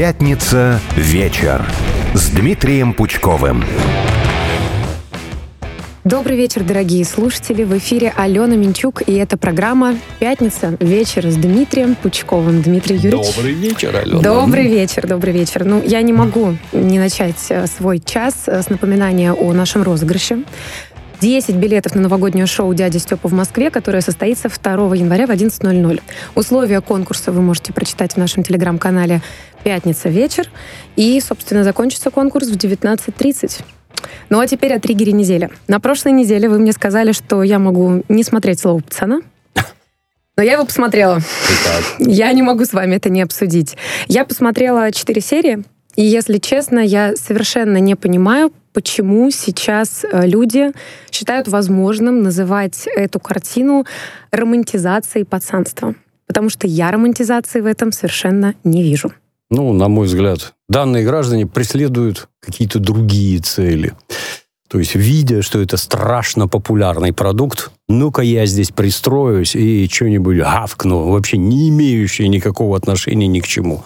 Пятница вечер с Дмитрием Пучковым. Добрый вечер, дорогие слушатели. В эфире Алена Минчук, и это программа «Пятница. Вечер» с Дмитрием Пучковым. Дмитрий Юрьевич. Добрый вечер, Алена. Добрый вечер, добрый вечер. Ну, я не могу не начать э, свой час э, с напоминания о нашем розыгрыше. 10 билетов на новогоднее шоу «Дядя Степа» в Москве, которое состоится 2 января в 11.00. Условия конкурса вы можете прочитать в нашем телеграм-канале «Пятница вечер». И, собственно, закончится конкурс в 19.30. Ну а теперь о триггере недели. На прошлой неделе вы мне сказали, что я могу не смотреть «Слово пацана», но я его посмотрела. Итак, Я не могу с вами это не обсудить. Я посмотрела четыре серии, и, если честно, я совершенно не понимаю, почему сейчас э, люди считают возможным называть эту картину романтизацией пацанства. Потому что я романтизации в этом совершенно не вижу. ну, на мой взгляд, данные граждане преследуют какие-то другие цели. То есть, видя, что это страшно популярный продукт, ну-ка я здесь пристроюсь и что-нибудь гавкну, вообще не имеющее никакого отношения ни к чему.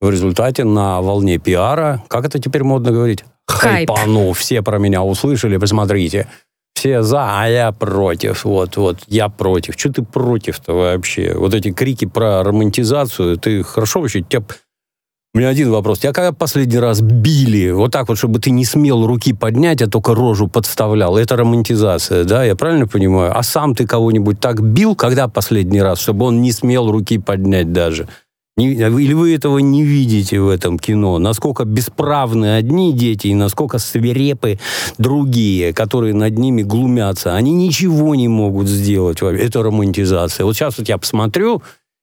В результате на волне пиара, как это теперь модно говорить? Хайп. Хайпану. Все про меня услышали, посмотрите. Все за, а я против. Вот, вот, я против. Что ты против-то вообще? Вот эти крики про романтизацию, ты хорошо вообще? Тебя... У меня один вопрос. Тебя когда последний раз били? Вот так вот, чтобы ты не смел руки поднять, а только рожу подставлял. Это романтизация, да? Я правильно понимаю? А сам ты кого-нибудь так бил, когда последний раз, чтобы он не смел руки поднять даже? Не- или вы этого не видите в этом кино? Насколько бесправны одни дети и насколько свирепы другие, которые над ними глумятся. Они ничего не могут сделать. Это романтизация. Вот сейчас вот я посмотрю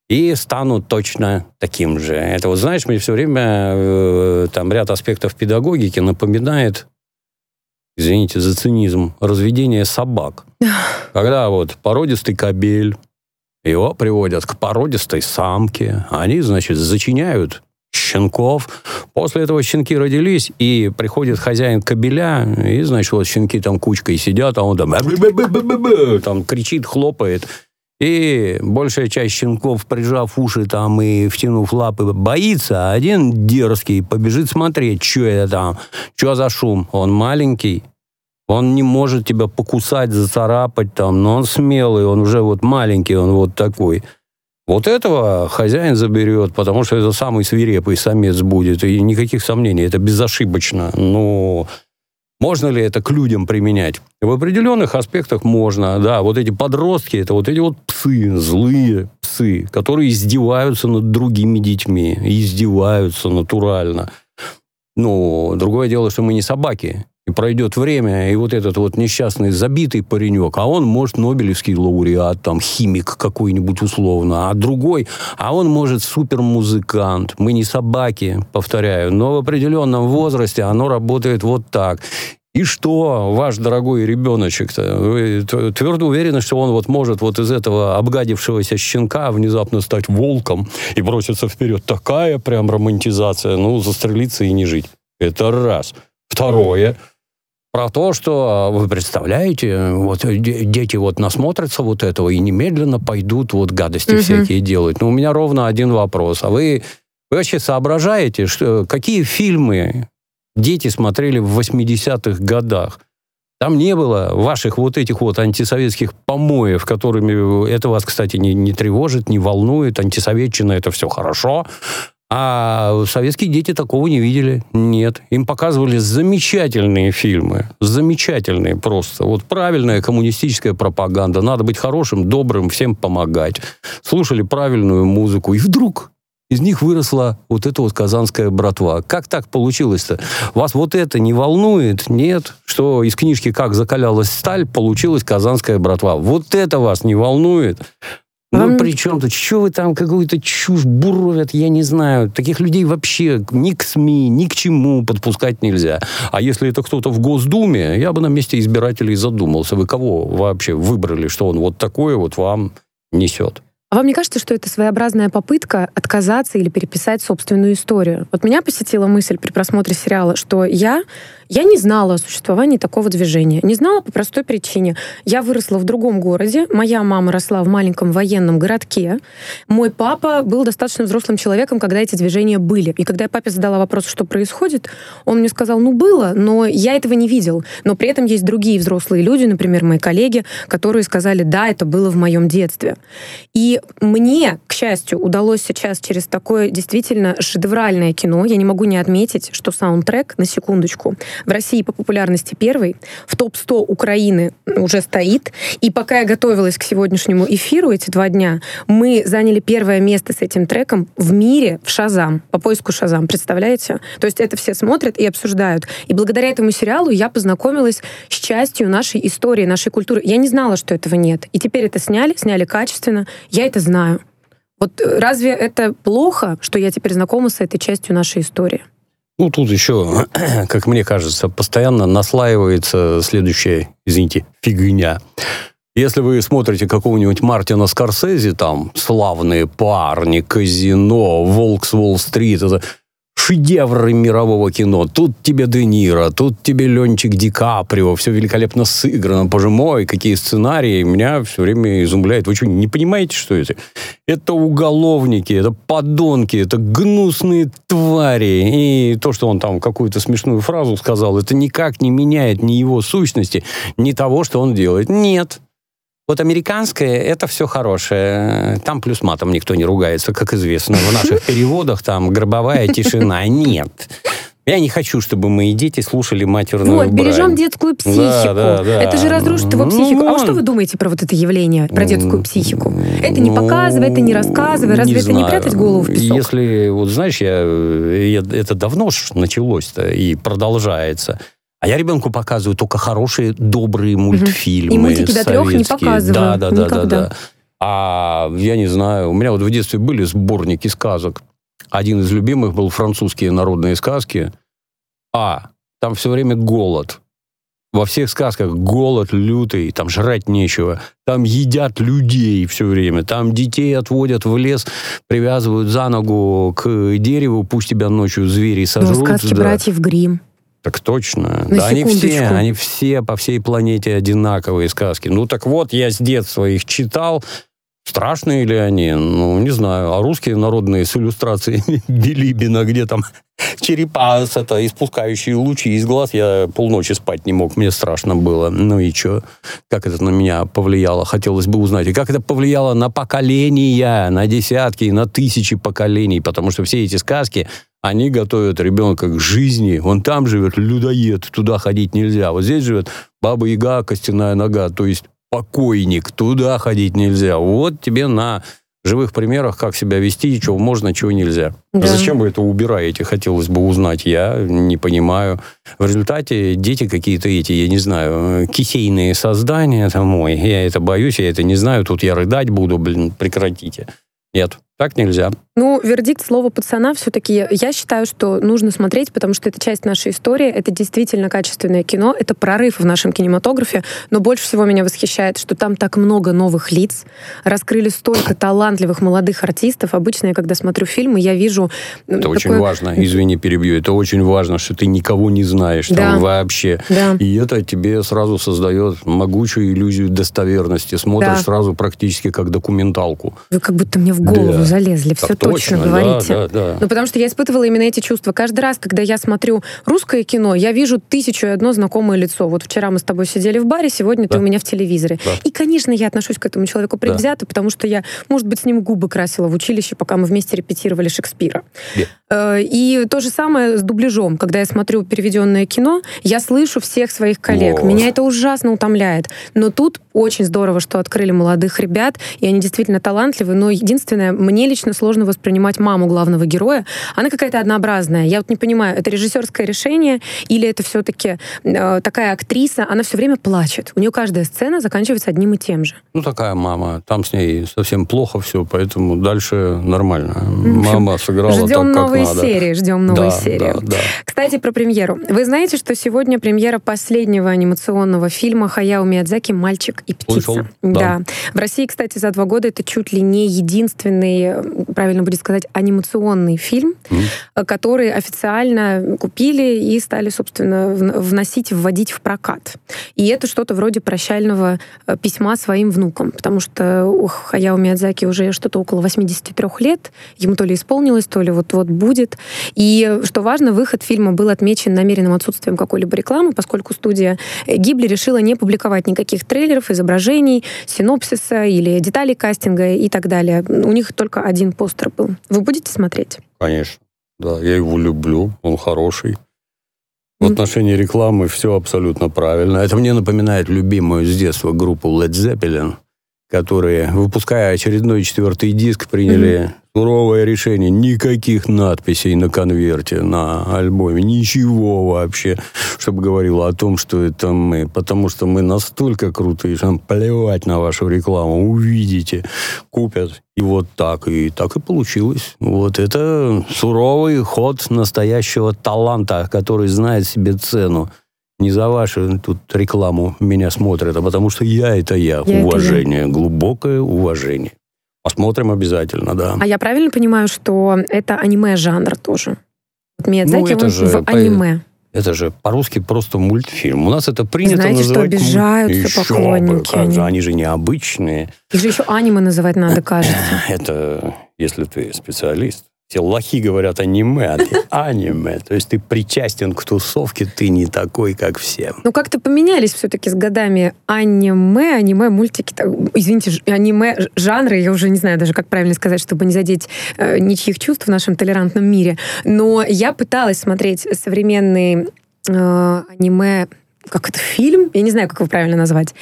и стану точно таким же. Это вот, знаешь, мне все время э, там ряд аспектов педагогики напоминает, извините за цинизм, разведение собак. Когда вот породистый кобель, его приводят к породистой самке. Они, значит, зачиняют щенков. После этого щенки родились, и приходит хозяин кобеля, и, значит, вот щенки там кучкой сидят, а он там, там кричит, хлопает. И большая часть щенков, прижав уши там и втянув лапы, боится, а один дерзкий побежит смотреть, что это там, что за шум. Он маленький, он не может тебя покусать, зацарапать там, но он смелый, он уже вот маленький, он вот такой. Вот этого хозяин заберет, потому что это самый свирепый самец будет, и никаких сомнений, это безошибочно. Но можно ли это к людям применять? В определенных аспектах можно, да. Вот эти подростки, это вот эти вот псы, злые псы, которые издеваются над другими детьми, издеваются натурально. Ну, другое дело, что мы не собаки. Пройдет время, и вот этот вот несчастный забитый паренек, а он может Нобелевский лауреат, там, химик какой-нибудь условно, а другой, а он может супермузыкант. Мы не собаки, повторяю, но в определенном возрасте оно работает вот так. И что, ваш дорогой ребеночек-то? Вы твердо уверены, что он вот может вот из этого обгадившегося щенка внезапно стать волком и броситься вперед? Такая прям романтизация. Ну, застрелиться и не жить. Это раз. Второе. Про то, что вы представляете, вот э, де- дети вот насмотрятся вот этого и немедленно пойдут вот гадости Мгм. всякие делать. Но у меня ровно один вопрос. А вы, вы вообще соображаете, что, какие фильмы дети смотрели в 80-х годах? Там не было ваших вот этих вот антисоветских помоев, которыми это вас, кстати, не, не тревожит, не волнует. Антисоветчина – это все хорошо. А советские дети такого не видели. Нет. Им показывали замечательные фильмы. Замечательные просто. Вот правильная коммунистическая пропаганда. Надо быть хорошим, добрым, всем помогать. Слушали правильную музыку. И вдруг из них выросла вот эта вот казанская братва. Как так получилось-то? Вас вот это не волнует? Нет. Что из книжки «Как закалялась сталь» получилась казанская братва. Вот это вас не волнует? Ну, Вам- при чем тут? Что вы там какую-то чушь буровят, я не знаю. Таких людей вообще ни к СМИ, ни к чему подпускать нельзя. А если это кто-то в Госдуме, я бы на месте избирателей задумался. Вы кого вообще выбрали, что он вот такое вот вам несет? А вам не кажется, что это своеобразная попытка отказаться или переписать собственную историю? Вот меня посетила мысль при просмотре сериала, что я Я не знала о существовании такого движения. Не знала по простой причине. Я выросла в другом городе. Моя мама росла в маленьком военном городке. Мой папа был достаточно взрослым человеком, когда эти движения были. И когда я папе задала вопрос, что происходит, он мне сказал, ну, было, но я этого не видел. Но при этом есть другие взрослые люди, например, мои коллеги, которые сказали, да, это было в моем детстве. И мне, к счастью, удалось сейчас через такое действительно шедевральное кино, я не могу не отметить, что саундтрек, на секундочку, в России по популярности первый, в топ-100 Украины уже стоит. И пока я готовилась к сегодняшнему эфиру эти два дня, мы заняли первое место с этим треком в мире в Шазам, по поиску Шазам, представляете? То есть это все смотрят и обсуждают. И благодаря этому сериалу я познакомилась с частью нашей истории, нашей культуры. Я не знала, что этого нет. И теперь это сняли, сняли качественно. Я это знаю. Вот э, разве это плохо, что я теперь знакома с этой частью нашей истории? Ну, тут еще, как мне кажется, постоянно наслаивается следующая, извините, фигня. Если вы смотрите какого-нибудь Мартина Скорсезе, там, «Славные парни», «Казино», «Волк Уолл-стрит», это шедевры мирового кино. Тут тебе Де Ниро, тут тебе Ленчик Ди Каприо, все великолепно сыграно, боже мой, какие сценарии. Меня все время изумляет. Вы что, не понимаете, что это? Это уголовники, это подонки, это гнусные твари. И то, что он там какую-то смешную фразу сказал, это никак не меняет ни его сущности, ни того, что он делает. Нет. Вот американское — это все хорошее. Там плюс матом никто не ругается, как известно. В наших переводах там гробовая тишина. Нет. Я не хочу, чтобы мои дети слушали матерную Вот, бережем детскую психику. Да, да, да. Это же разрушит его ну, психику. Ну, а что вы думаете про вот это явление, про детскую психику? Это не ну, показывай, это не рассказывай. Разве не это знаю. не прятать голову в песок? Если, вот знаешь, я, я это давно началось-то и продолжается. А я ребенку показываю только хорошие, добрые мультфильмы. И мультики до трех не показываю. Да, да, да, да, да. А я не знаю, у меня вот в детстве были сборники сказок. Один из любимых был французские народные сказки. А, там все время голод. Во всех сказках голод лютый, там жрать нечего. Там едят людей все время. Там детей отводят в лес, привязывают за ногу к дереву, пусть тебя ночью звери сожрут. Ну, сказки да. братьев Грим. Так точно. На да, они все, они все по всей планете одинаковые сказки. Ну так вот, я с детства их читал. Страшные ли они? Ну, не знаю. А русские народные с иллюстрациями Билибина, где там черепа с это, испускающие лучи из глаз, я полночи спать не мог, мне страшно было. Ну и что? Как это на меня повлияло? Хотелось бы узнать. И как это повлияло на поколения, на десятки, на тысячи поколений? Потому что все эти сказки, они готовят ребенка к жизни. Он там живет, людоед, туда ходить нельзя. Вот здесь живет баба-яга, костяная нога, то есть покойник, туда ходить нельзя. Вот тебе на живых примерах, как себя вести, чего можно, чего нельзя. Да. Зачем вы это убираете, хотелось бы узнать. Я не понимаю. В результате дети какие-то эти, я не знаю, кисейные создания, это мой. Я это боюсь, я это не знаю. Тут я рыдать буду, блин, прекратите. Нет, так нельзя. Ну, вердикт слова пацана все-таки я считаю, что нужно смотреть, потому что это часть нашей истории, это действительно качественное кино, это прорыв в нашем кинематографе, но больше всего меня восхищает, что там так много новых лиц, раскрыли столько талантливых молодых артистов. Обычно я, когда смотрю фильмы, я вижу... Это такое... очень важно, извини, перебью, это очень важно, что ты никого не знаешь да. там вообще. Да. И это тебе сразу создает могучую иллюзию достоверности. Смотришь да. сразу практически как документалку. Вы как будто мне в голову да. Залезли, все точно, точно говорите. Да, да, да. Ну, потому что я испытывала именно эти чувства. Каждый раз, когда я смотрю русское кино, я вижу тысячу и одно знакомое лицо. Вот вчера мы с тобой сидели в баре, сегодня да. ты у меня в телевизоре. Да. И, конечно, я отношусь к этому человеку предвзято, да. потому что я, может быть, с ним губы красила в училище, пока мы вместе репетировали Шекспира. Yeah. Э, и то же самое с дубляжом. Когда я смотрю переведенное кино, я слышу всех своих коллег. Вот. Меня это ужасно утомляет. Но тут очень здорово, что открыли молодых ребят, и они действительно талантливы. Но единственное, мне лично сложно воспринимать маму главного героя. Она какая-то однообразная. Я вот не понимаю, это режиссерское решение или это все-таки э, такая актриса, она все время плачет. У нее каждая сцена заканчивается одним и тем же. Ну, такая мама. Там с ней совсем плохо все, поэтому дальше нормально. Мама сыграла ждем так, как новые надо. серии, ждем новые да, серии. Да, да. Кстати, про премьеру. Вы знаете, что сегодня премьера последнего анимационного фильма Хаяо Миядзаки «Мальчик «Мальчик и птица». Слышал, да. да. В России, кстати, за два года это чуть ли не единственный, правильно будет сказать, анимационный фильм, Мгм. который официально купили и стали, собственно, вн- вносить, вводить в прокат. И это что-то вроде прощального э, письма своим внукам, потому что у Хаяо Миядзаки уже что-то около 83 лет, ему то ли исполнилось, то ли вот-вот будет. И, что важно, выход фильма был отмечен намеренным отсутствием какой-либо рекламы, поскольку студия э, Гибли решила не публиковать никаких трейлеров, изображений, синопсиса или деталей кастинга и так далее. У них только один постер был. Вы будете смотреть? Конечно. Да, я его люблю, он хороший. В отношении рекламы все абсолютно правильно. Это мне напоминает любимую с детства группу Led Zeppelin, которые, выпуская очередной четвертый диск, приняли суровое решение. Никаких надписей на конверте, на альбоме, ничего вообще, чтобы говорило о том, что это мы. Потому что мы настолько крутые, что нам плевать на вашу рекламу. Увидите, купят. И вот так. И так и получилось. Вот это суровый ход настоящего таланта, который знает себе цену. Не за вашу тут рекламу меня смотрят, а потому что я это я. Я это уважение, глубокое уважение. Посмотрим обязательно, да. А я правильно понимаю, что это аниме-жанр тоже? Вот Миядзаки, Ну, это же в аниме. Это же по-русски просто мультфильм. У нас это принято Знаете, что называть... мульт- обижаются Еще бы, поклонники как же, аниме. они же необычные. Их же еще аниме называть надо, кажется. Это если ты специалист. Все лохи говорят аниме, а ты аниме. То есть ты причастен к тусовке, ты не такой, как все. Ну, как-то поменялись все-таки с годами аниме, аниме, мультики, извините, аниме, жанры, я уже не знаю даже, как правильно сказать, чтобы не задеть э, ничьих чувств в нашем толерантном мире. Но я пыталась смотреть современный э, аниме, как это, фильм? Я не знаю, как его правильно назвать.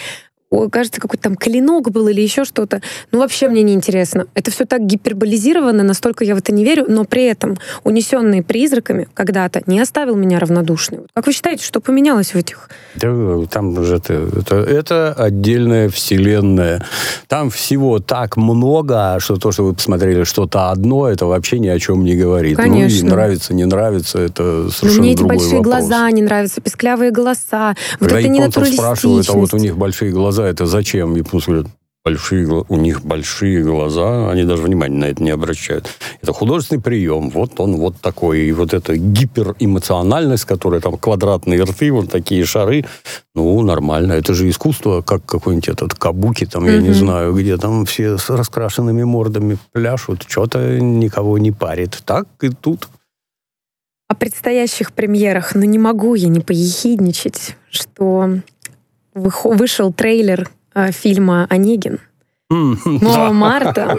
Кажется, какой-то там клинок был или еще что-то. Ну, вообще мне не интересно. Это все так гиперболизировано, настолько я в это не верю, но при этом унесенные призраками когда-то не оставил меня равнодушной. Вот Как вы считаете, что поменялось в этих Да, там же это, это, это отдельная вселенная. Там всего так много, что то, что вы посмотрели что-то одно, это вообще ни о чем не говорит. Ну Конечно. и нравится, не нравится, это Ну, совершенно мне эти другой большие вопрос. глаза не нравятся, песклявые голоса, вот Когда это японцев спрашивают, а вот у них большие глаза, это зачем? Японцы говорят, большие, у них большие глаза, они даже внимания на это не обращают. Это художественный прием, вот он вот такой. И вот эта гиперэмоциональность, которая там квадратные рты, вот такие шары, ну, нормально. Это же искусство, как какой-нибудь этот кабуки, там, я не знаю, где там все с раскрашенными мордами пляшут, что-то никого не парит. Так и тут. О предстоящих премьерах, но не могу я не поехидничать, что вышел трейлер э, фильма «Онегин». 7 марта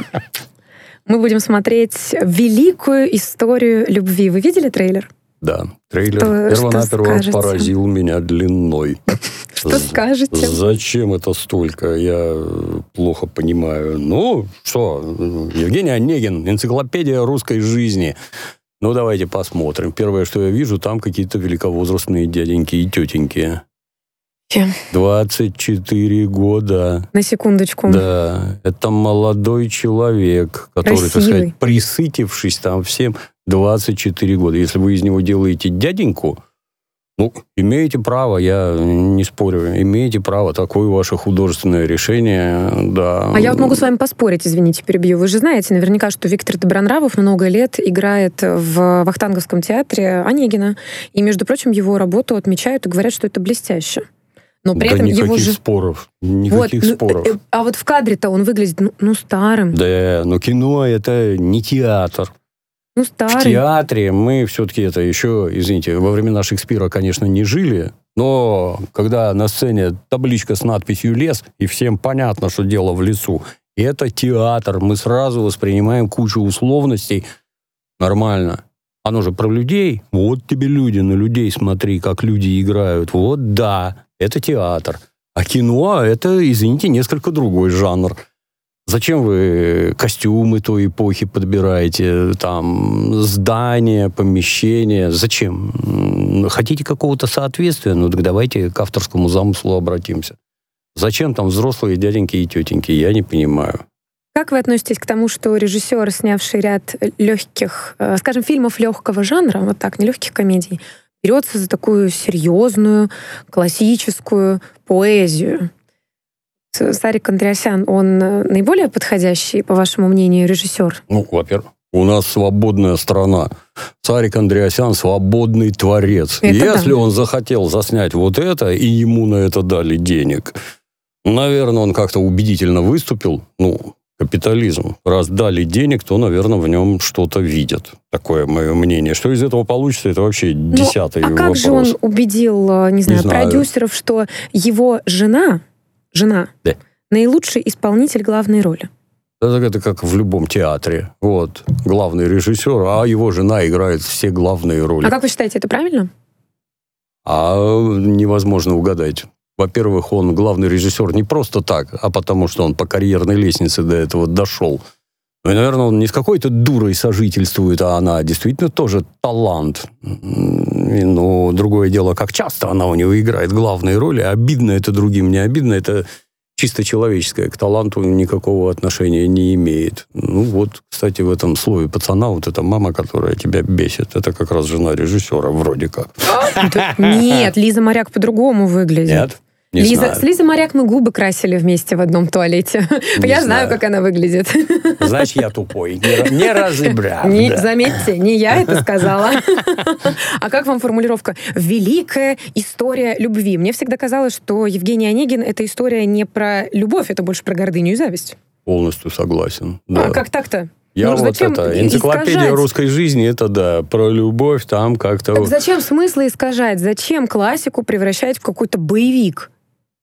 мы будем смотреть великую историю любви. Вы видели трейлер? Да, трейлер первонаперво поразил меня длиной. Что скажете? Зачем это столько? Я э, плохо понимаю. Ну, что, Евгений Онегин, энциклопедия русской жизни. Ну, давайте посмотрим. Первое, что я вижу, там какие-то великовозрастные дяденьки и тетеньки. Чем? 24 года. На секундочку. Да, это молодой человек, который, так Красивый. сказать, присытившись там всем 24 года. Если вы из него делаете дяденьку, ну, имеете право, я не спорю, имеете право, такое ваше художественное решение, да. А я вот могу с вами поспорить, извините, перебью. Вы же знаете наверняка, что Виктор Добронравов много лет играет в Вахтанговском театре Онегина. И, между прочим, его работу отмечают и говорят, что это блестяще. Но при да этом никаких его же... споров, Вот, никаких ну, споров. э, а вот в кадре-то он выглядит, ну, ну, старым. Да, но кино это не театр. Ну, В старый. театре мы все-таки это еще, извините, во времена Шекспира, конечно, не жили, но когда на сцене табличка с надписью «Лес», и всем понятно, что дело в лесу, это театр, мы сразу воспринимаем кучу условностей. Нормально. Оно же про людей. Вот тебе люди, на людей смотри, как люди играют. Вот да, это театр. А кино – это, извините, несколько другой жанр. Зачем вы костюмы той эпохи подбираете, там, здания, помещения? Зачем? Хотите какого-то соответствия? Ну, так давайте к авторскому замыслу обратимся. Зачем там взрослые дяденьки и тетеньки? Я не понимаю. Как вы относитесь к тому, что режиссер, снявший ряд легких, э, скажем, фильмов легкого жанра, вот так, не легких комедий, берется за такую серьезную, классическую поэзию? Сарик Андреасян, он э, наиболее подходящий, по вашему мнению, режиссер? Ну, во-первых, у нас свободная страна. Сарик Андреасян свободный творец. Это Если да. он захотел заснять вот это, и ему на это дали денег, наверное, он как-то убедительно выступил. Ну, капитализм. Раз дали денег, то, наверное, в нем что-то видят. Такое мое мнение. Что из этого получится, это вообще десятый Ну, а как вопрос. же он убедил, э, не знаю, знаю. продюсеров, что его жена, жена, Да. наилучший исполнитель главной роли? Это, это как в любом театре. Вот, главный режиссер, а его жена играет все главные роли. А как вы считаете, это правильно? А невозможно угадать. Во-первых, он главный режиссер не просто так, а потому что он по карьерной лестнице до этого дошел. Ну и, наверное, он не с какой-то дурой сожительствует, а она действительно тоже талант. И, Ну, другое дело, как часто она у него играет главные роли. Обидно это другим, не обидно. Это чисто человеческое. К таланту никакого отношения не имеет. Ну вот, кстати, в этом слове пацана вот эта мама, которая тебя бесит, это как раз жена режиссера вроде как. Нет, Лиза Моряк по-другому выглядит. Нет? Не Лиза, знаю. с Лизой Моряк мы губы красили вместе в одном туалете. Не Я знаю, знаю. как она выглядит. Значит, я тупой. Не, не разобрал. Не, да. Заметьте, не я это сказала. А как вам формулировка «великая история любви»? Мне всегда казалось, что Евгений Онегин — это история не про любовь, это больше про гордыню и зависть. Полностью согласен. Да. А как так-то? Я Ну, вот это, энциклопедия искажать? русской жизни, это да, про любовь, там как-то, Так зачем смыслы искажать? Зачем классику превращать в какой-то боевик?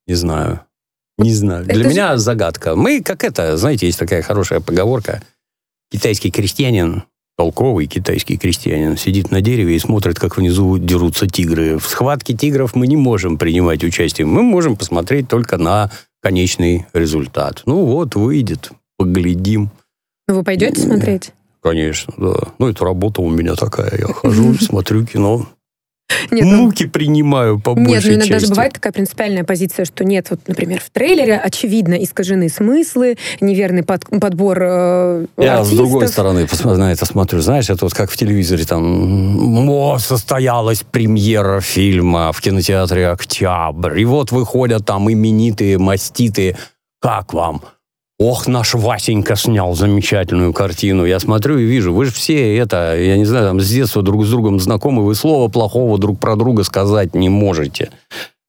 Не знаю. Не знаю. Это Для же- меня загадка. Мы, как это, знаете, есть такая хорошая поговорка. Китайский крестьянин, толковый китайский крестьянин, сидит на дереве и смотрит, как внизу дерутся тигры. В схватке тигров мы не можем принимать участие. Мы можем посмотреть только на конечный результат. Ну вот, выйдет, поглядим. Ну, вы пойдете смотреть? Конечно, да. Ну, это работа у меня такая. Я хожу, смотрю кино. Нет, ну, Муки принимаю по Нет, ну большей иногда же части. бывает такая принципиальная позиция, что нет, вот, например, в трейлере очевидно искажены смыслы, неверный под- подбор э, Я артистов. с другой стороны на это смотрю. Знаешь, это вот как в телевизоре там «О, состоялась премьера фильма в кинотеатре «Октябрь». И вот выходят там именитые, маститые. Как вам? Ох, наш Васенька снял замечательную картину. Я смотрю и вижу, вы же все это, я не знаю, там с детства друг с другом знакомы, вы слова плохого друг про друга сказать не можете.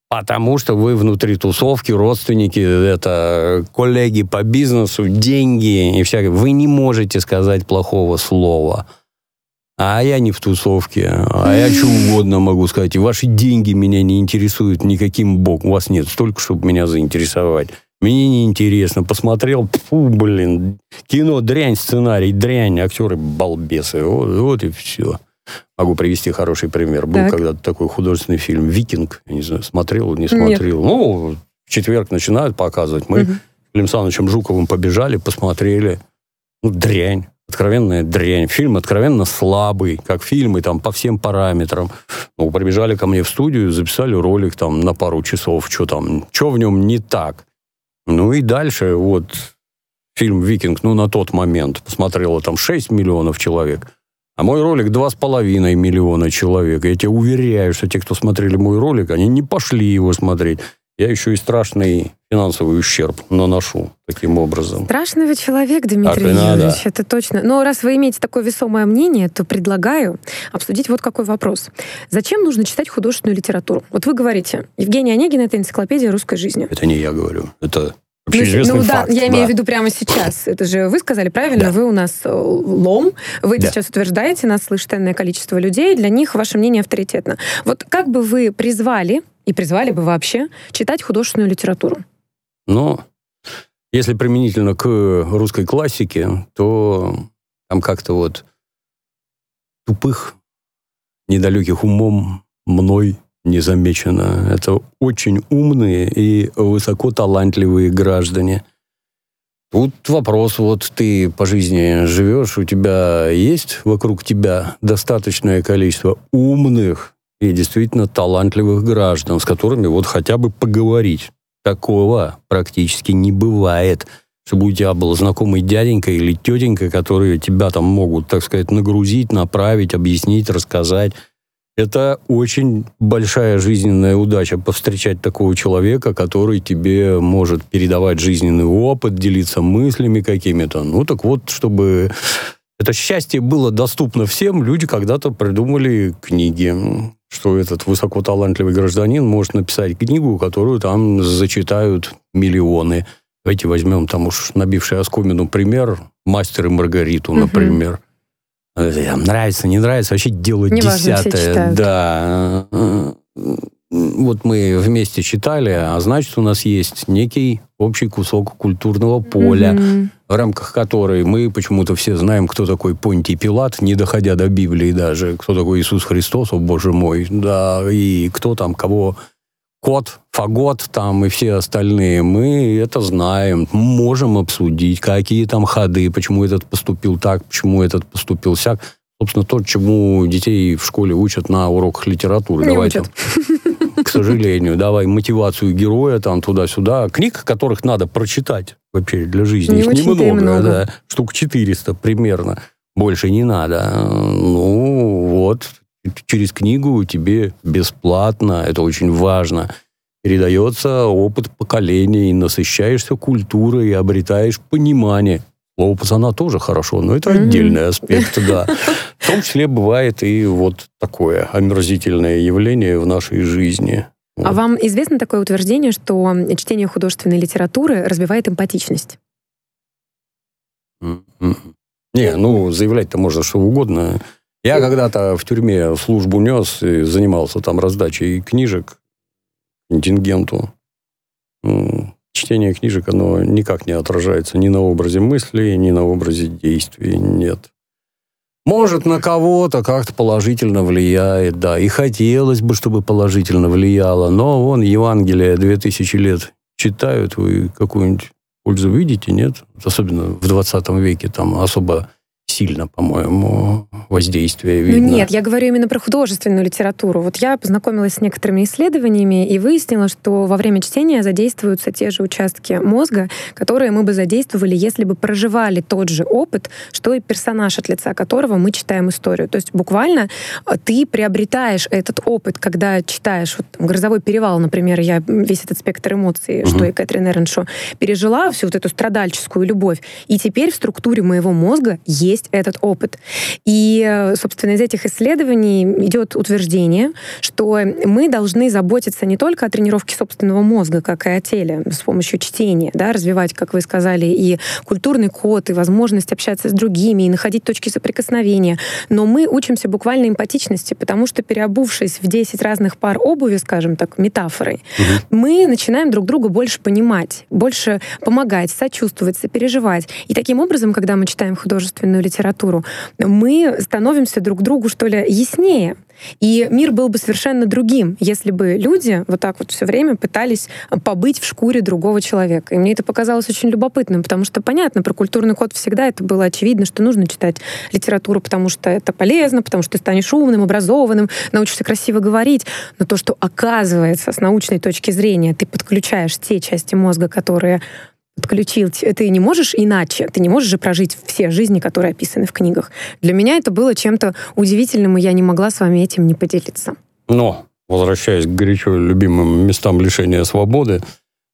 Потому что вы внутри тусовки, родственники, это коллеги по бизнесу, деньги и всякое. Вы не можете сказать плохого слова. А я не в тусовке. А я что угодно могу сказать. И ваши деньги меня не интересуют никаким боком. У вас нет столько, чтобы меня заинтересовать. Мне не интересно. Посмотрел, фу, блин, кино дрянь, сценарий дрянь, актеры балбесы. Вот, вот и все. Могу привести хороший пример. Был Так. когда-то такой художественный фильм «Викинг». Я не знаю, смотрел, не смотрел. Ну, в четверг начинают показывать. Мы Мгм. с Клим Санычем Жуковым побежали, посмотрели. Ну, дрянь. Откровенная дрянь. Фильм откровенно слабый, как фильмы там по всем параметрам. Ну, прибежали ко мне в студию, записали ролик там на пару часов, что там, что в нем не так. Ну и дальше вот фильм «Викинг», ну, на тот момент посмотрело там 6 миллионов человек. А мой ролик 2,5 миллиона человек. Я тебе уверяю, что те, кто смотрели мой ролик, они не пошли его смотреть. Я еще и страшный финансовый ущерб наношу таким образом. Страшный вы человек, Дмитрий Так и надо. Юрьевич, это точно. Но раз вы имеете такое весомое мнение, то предлагаю обсудить вот какой вопрос. Зачем нужно читать художественную литературу? Вот вы говорите, Евгений Онегин — это энциклопедия русской жизни. Это не я говорю. Это Ну, общеизвестный ну да, факт. я имею да. в виду прямо сейчас. Это же вы сказали правильно, Да. вы у нас э, лом, вы Да. сейчас утверждаете, нас слышит энное количество людей, для них ваше мнение авторитетно. Вот как бы вы призвали, и призвали бы вообще, читать художественную литературу? Но если применительно к русской классике, то там как-то вот тупых, недалеких умом мной не замечено. Это очень умные и высоко талантливые граждане. Тут вопрос, вот ты по жизни живешь, у тебя есть вокруг тебя достаточное количество умных и действительно талантливых граждан, с которыми вот хотя бы поговорить. Такого практически не бывает, чтобы у тебя был знакомый дяденька или тетенька, которые тебя там могут, так сказать, нагрузить, направить, объяснить, рассказать. Это очень большая жизненная удача повстречать такого человека, который тебе может передавать жизненный опыт, делиться мыслями какими-то. Ну так вот, чтобы это счастье было доступно всем, люди когда-то придумали книги, что этот высокоталантливый гражданин может написать книгу, которую там зачитают миллионы. Давайте возьмем там уж набивший оскомину пример «Мастер и Маргариту», например. Угу. Нравится, не нравится, вообще дело Неважно, десятое. Да. Вот мы вместе читали, а значит, у нас есть некий общий кусок культурного поля, mm-hmm. в рамках которой мы почему-то все знаем, кто такой Понтий Пилат, не доходя до Библии даже, кто такой Иисус Христос, о боже мой, да, и кто там кого Кот, Фагот там и все остальные, мы это знаем, можем обсудить, какие там ходы, почему этот поступил так, почему этот поступил сяк. Собственно, то, чему детей в школе учат на уроках литературы. Не Давайте. учат. К сожалению, давай мотивацию героя там туда-сюда. Книг, которых надо прочитать вообще для жизни. Не Их немного, много. Да, штук 400 примерно. Больше не надо. Ну, вот, через книгу тебе бесплатно, это очень важно, передается опыт поколений, насыщаешься культурой и обретаешь понимание. Слово пацана тоже хорошо, но это отдельный аспект, да. В том числе бывает и вот такое омерзительное явление в нашей жизни. А вам известно такое утверждение, что чтение художественной литературы развивает эмпатичность? Не, ну, заявлять-то можно что угодно. Я когда-то в тюрьме службу нес и занимался там раздачей книжек контингенту. Чтение книжек, оно никак не отражается ни на образе мысли, ни на образе действий. Нет. Может, на кого-то как-то положительно влияет, да. И хотелось бы, чтобы положительно влияло. Но вон Евангелие 2000 лет читают, вы какую-нибудь пользу видите, нет? Особенно в 20 веке там особо сильно, по-моему, воздействие видно. Ну нет, я говорю именно про художественную литературу. Вот я познакомилась с некоторыми исследованиями и выяснила, что во время чтения задействуются те же участки мозга, которые мы бы задействовали, если бы проживали тот же опыт, что и персонаж, от лица которого мы читаем историю. То есть буквально э, ты приобретаешь этот опыт, когда читаешь вот, там, «Грозовой перевал», например, я весь этот спектр эмоций, угу. что и Кэтрин Эреншо, пережила всю вот эту страдальческую любовь. И теперь в структуре моего мозга есть есть этот опыт. И, собственно, из этих исследований идет утверждение, что мы должны заботиться не только о тренировке собственного мозга, как и о теле, с помощью чтения, да, развивать, как вы сказали, и культурный код, и возможность общаться с другими, и находить точки соприкосновения. Но мы учимся буквально эмпатичности, потому что переобувшись в 10 разных пар обуви, скажем так, метафорой, угу. мы начинаем друг друга больше понимать, больше помогать, сочувствовать, сопереживать. И таким образом, когда мы читаем художественную литературу, мы становимся друг другу, что ли, яснее. И мир был бы совершенно другим, если бы люди вот так вот все время пытались побыть в шкуре другого человека. И мне это показалось очень любопытным, потому что, понятно, про культурный код всегда это было очевидно, что нужно читать литературу, потому что это полезно, потому что ты станешь умным, образованным, научишься красиво говорить. Но то, что оказывается с научной точки зрения, ты подключаешь те части мозга, которые подключил. Ты не можешь иначе. Ты не можешь же прожить все жизни, которые описаны в книгах. Для меня это было чем-то удивительным, и я не могла с вами этим не поделиться. Но, возвращаясь к горячо любимым местам лишения свободы,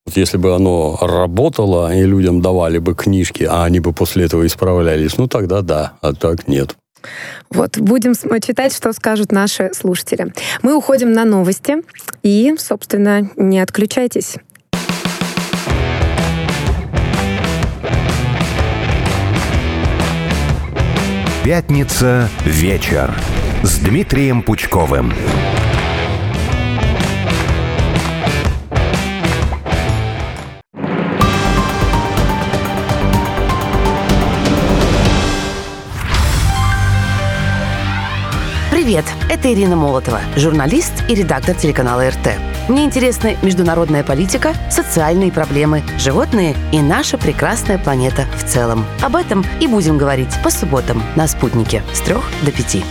вот если бы оно работало, и людям давали бы книжки, а они бы после этого исправлялись, ну тогда да, а так нет. Вот, будем читать, что скажут наши слушатели. Мы уходим на новости, и, собственно, не отключайтесь. Пятница вечер с Дмитрием Пучковым. Привет, это Ирина Молотова, журналист и редактор телеканала РТ. Мне интересны международная политика, социальные проблемы, животные и наша прекрасная планета в целом. Об этом и будем говорить по субботам на «Спутнике» с 3 до 5.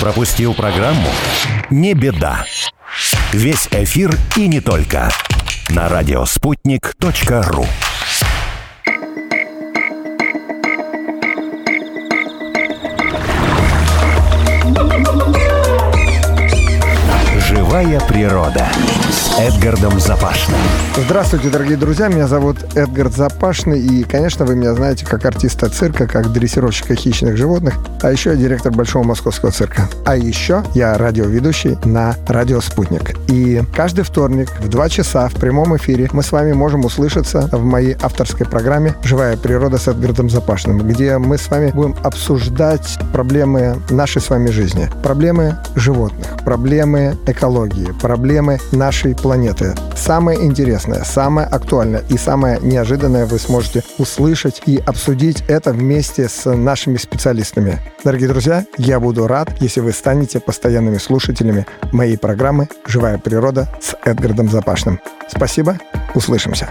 Пропустил программу? Не беда. Весь эфир и не только. На радиоспутник.ру Живая природа с Эдгардом Запашным. Здравствуйте, дорогие друзья. Меня зовут Эдгард Запашный. И, конечно, вы меня знаете как артиста цирка, как дрессировщика хищных животных, а еще я директор Большого Московского цирка. А еще я радиоведущий на радио «Спутник». И каждый вторник в 2 часа в прямом эфире мы с вами можем услышаться в моей авторской программе «Живая природа» с Эдгардом Запашным, где мы с вами будем обсуждать проблемы нашей с вами жизни, проблемы животных, проблемы экологии, проблемы нашей планеты. Самое интересное, самое актуальное и самое неожиданное вы сможете услышать и обсудить это вместе с нашими специалистами. Дорогие друзья, я буду рад, если вы станете постоянными слушателями моей программы «Живая природа» с Эдгардом Запашным. Спасибо, услышимся.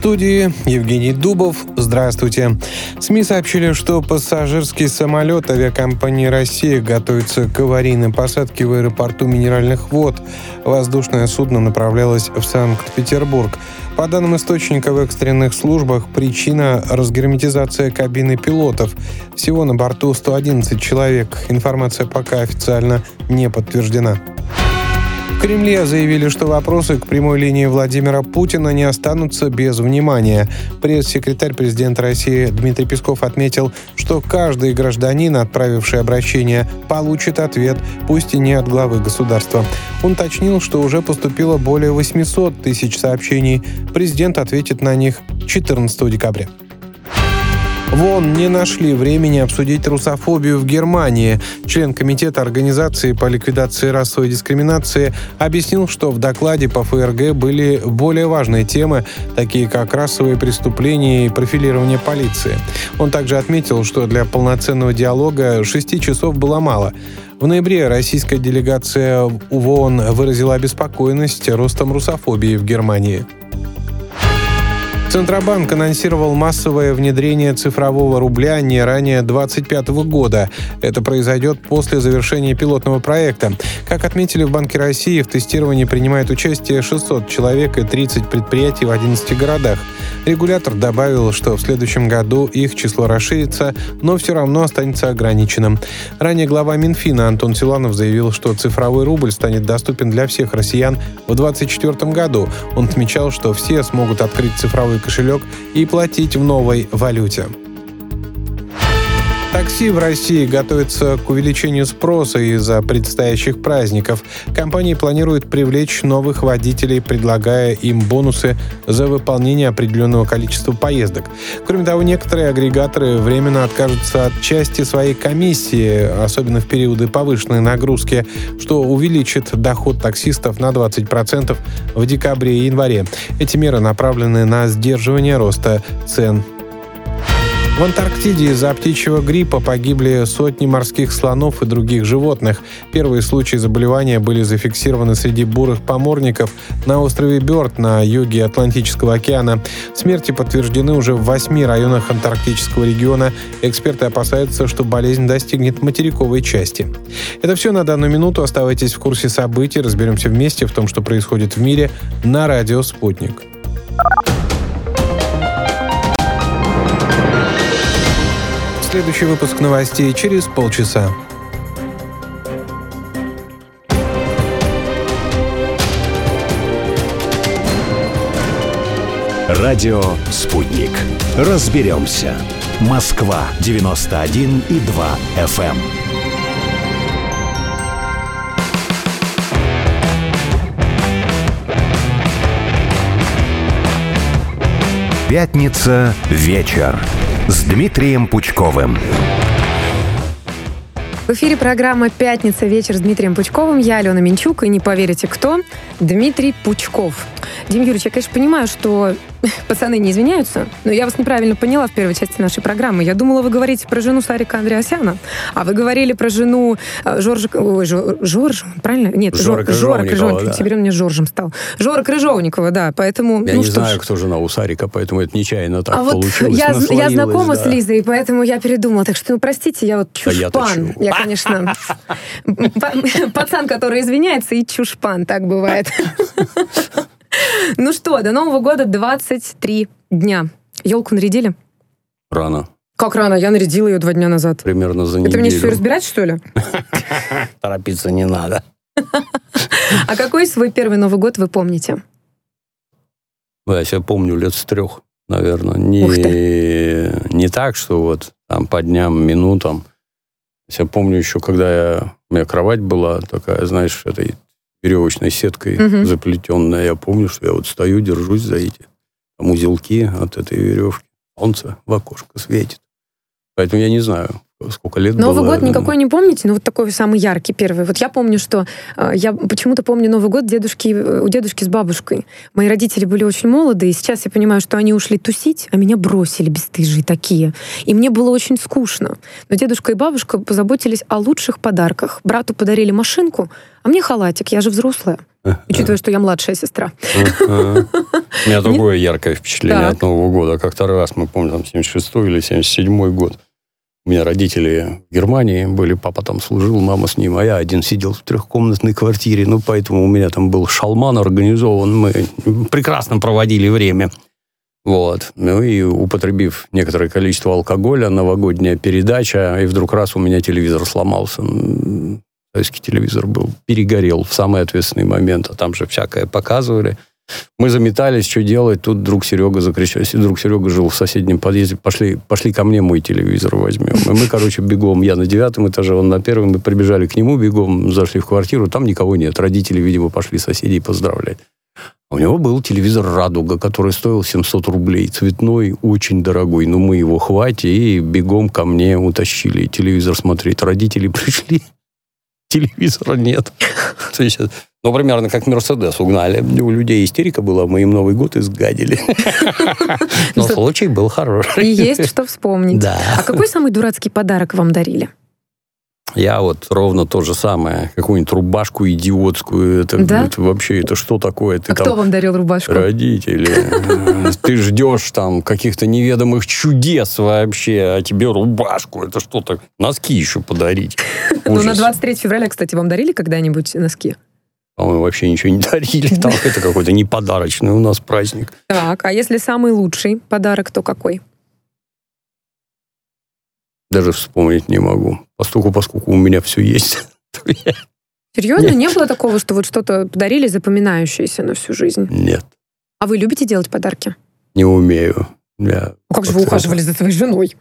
Студии Евгений Дубов. Здравствуйте. СМИ сообщили, что пассажирский самолет авиакомпании «Россия» готовится к аварийной посадке в аэропорту Минеральных вод. Воздушное судно направлялось в Санкт-Петербург. По данным источника в экстренных службах, причина – разгерметизация кабины пилотов. Всего на борту 111 человек. Информация пока официально не подтверждена. В Кремле заявили, что вопросы к прямой линии Владимира Путина не останутся без внимания. Пресс-секретарь президента России Дмитрий Песков отметил, что каждый гражданин, отправивший обращение, получит ответ, пусть и не от главы государства. Он уточнил, что уже поступило более 800 тысяч сообщений. Президент ответит на них 14 декабря. ВОН не нашли времени обсудить русофобию в Германии. Член комитета организации по ликвидации расовой дискриминации объяснил, что в докладе по ФРГ были более важные темы, такие как расовые преступления и профилирование полиции. Он также отметил, что для полноценного диалога шести часов было мало. В ноябре российская делегация в ООН выразила обеспокоенность ростом русофобии в Германии. Центробанк анонсировал массовое внедрение цифрового рубля не ранее 2025 года. Это произойдет после завершения пилотного проекта. Как отметили в Банке России, в тестировании принимает участие 600 человек и 30 предприятий в 11 городах. Регулятор добавил, что в следующем году их число расширится, но все равно останется ограниченным. Ранее глава Минфина Антон Силанов заявил, что цифровой рубль станет доступен для всех россиян в 2024 году. Он отмечал, что все смогут открыть цифровой кошелек и платить в новой валюте. Такси в России готовится к увеличению спроса из-за предстоящих праздников. Компании планируют привлечь новых водителей, предлагая им бонусы за выполнение определенного количества поездок. Кроме того, некоторые агрегаторы временно откажутся от части своей комиссии, особенно в периоды повышенной нагрузки, что увеличит доход таксистов на 20% в декабре и январе. Эти меры направлены на сдерживание роста цен в Антарктиде из-за птичьего гриппа погибли сотни морских слонов и других животных. Первые случаи заболевания были зафиксированы среди бурых поморников на острове Бёрд на юге Атлантического океана. Смерти подтверждены уже в восьми районах антарктического региона. Эксперты опасаются, что болезнь достигнет материковой части. Это все на данную минуту. Оставайтесь в курсе событий. Разберемся вместе в том, что происходит в мире на радио «Спутник». Следующий выпуск новостей через полчаса. Радио «Спутник». Разберемся. Москва, 91 и 2 FM. Пятница. Вечер с Дмитрием Пучковым. В эфире программа «Пятница. Вечер» с Дмитрием Пучковым. Я Алена Минчук, и не поверите, кто? Дмитрий Пучков. Дим Юрьевич, я, конечно, понимаю, что пацаны не извиняются, но я вас неправильно поняла в первой части нашей программы. Я думала, вы говорите про жену Сарика Андреасяна, а вы говорили про жену э, Жоржа... Ой, Жор- Жоржа, правильно? Нет, Жора Жор- Жора Крыжовникова, да. Теперь он мне Жоржем стал. Жора Крыжовникова, да, поэтому... Я ну не что знаю, ж. кто жена у Сарика, поэтому это нечаянно так а получилось. я, я знакома да. с Лизой, поэтому я передумала. Так что, ну, простите, я вот А чушпан. чё? Я, конечно, па- пацан, который извиняется, и чушпан, так бывает. Ну что, до Нового года 23 дня. Елку нарядили? Рано. Как рано? Я нарядила ее два дня назад. Примерно за Это мне все неделю. разбирать, что ли? Торопиться не надо. А какой свой первый Новый год вы помните? Ну, Я себя помню лет с трех, наверное. Не, не так, что вот там по дням, минутам. Я себя помню еще, когда я, у меня кровать была такая, знаешь, этой веревочной сеткой Мгм. заплетенная. Я помню, что я вот стою, держусь за эти там узелки от этой веревки. Солнце в окошко светит. Поэтому я не знаю, сколько лет Новый было. год никакой не помните, но вот такой самый яркий первый. Вот я помню, что э, я почему-то помню Новый год дедушки, э, у дедушки с бабушкой. Мои родители были очень молоды, и сейчас я понимаю, что они ушли тусить, а меня бросили бесстыжие такие. И мне было очень скучно. Но дедушка и бабушка позаботились о лучших подарках. Брату подарили машинку, а мне халатик, я же взрослая. Учитывая, что я младшая сестра. У меня другое яркое впечатление от Нового года. Как-то раз, мы помним, там, 76 или 77 год. У меня родители в Германии были, папа там служил, мама с ним, а я один сидел в трехкомнатной квартире. Ну, поэтому у меня там был шалман организован. Мы прекрасно проводили время. Вот. Ну и употребив некоторое количество алкоголя, новогодняя передача, и вдруг раз у меня телевизор сломался. Советский телевизор был, перегорел в самый ответственный момент, а там же всякое показывали. Мы заметались, что делать. Тут друг Серега закричал. Друг Серега жил в соседнем подъезде. Пошли, пошли ко мне, мой телевизор возьмем. И мы, короче, бегом. Я на девятом этаже, он на первом. Мы прибежали к нему бегом, зашли в квартиру. Там никого нет. Родители, видимо, пошли соседей поздравлять. У него был телевизор «Радуга», который стоил 700 рублей. Цветной, очень дорогой. Но мы его хватит и бегом ко мне утащили телевизор смотреть. Родители пришли, телевизора нет. Ну, примерно как Мерседес угнали. У людей истерика была, мы им Новый год изгадили. Но случай был И хороший. есть что вспомнить. Да. А какой самый дурацкий подарок вам дарили? Я вот ровно то же самое. Какую-нибудь рубашку идиотскую. Это, Да? это вообще, это что такое? Ты А кто вам дарил рубашку? Родители. Ты ждешь там каких-то неведомых чудес вообще, а тебе рубашку. Это что-то? Носки еще подарить. Ну, на Ужас. 23 февраля, кстати, вам дарили когда-нибудь носки? По-моему, вообще ничего не дарили. Там это какой-то неподарочный у нас праздник. Так, а если самый лучший подарок, то какой? Даже вспомнить не могу. Поскольку, поскольку у меня все есть. Серьезно? Нет. Не было такого, что вот что-то подарили запоминающееся на всю жизнь? Нет, А вы любите делать подарки? не умею. Я Ну, Как же вы ухаживали за своей женой?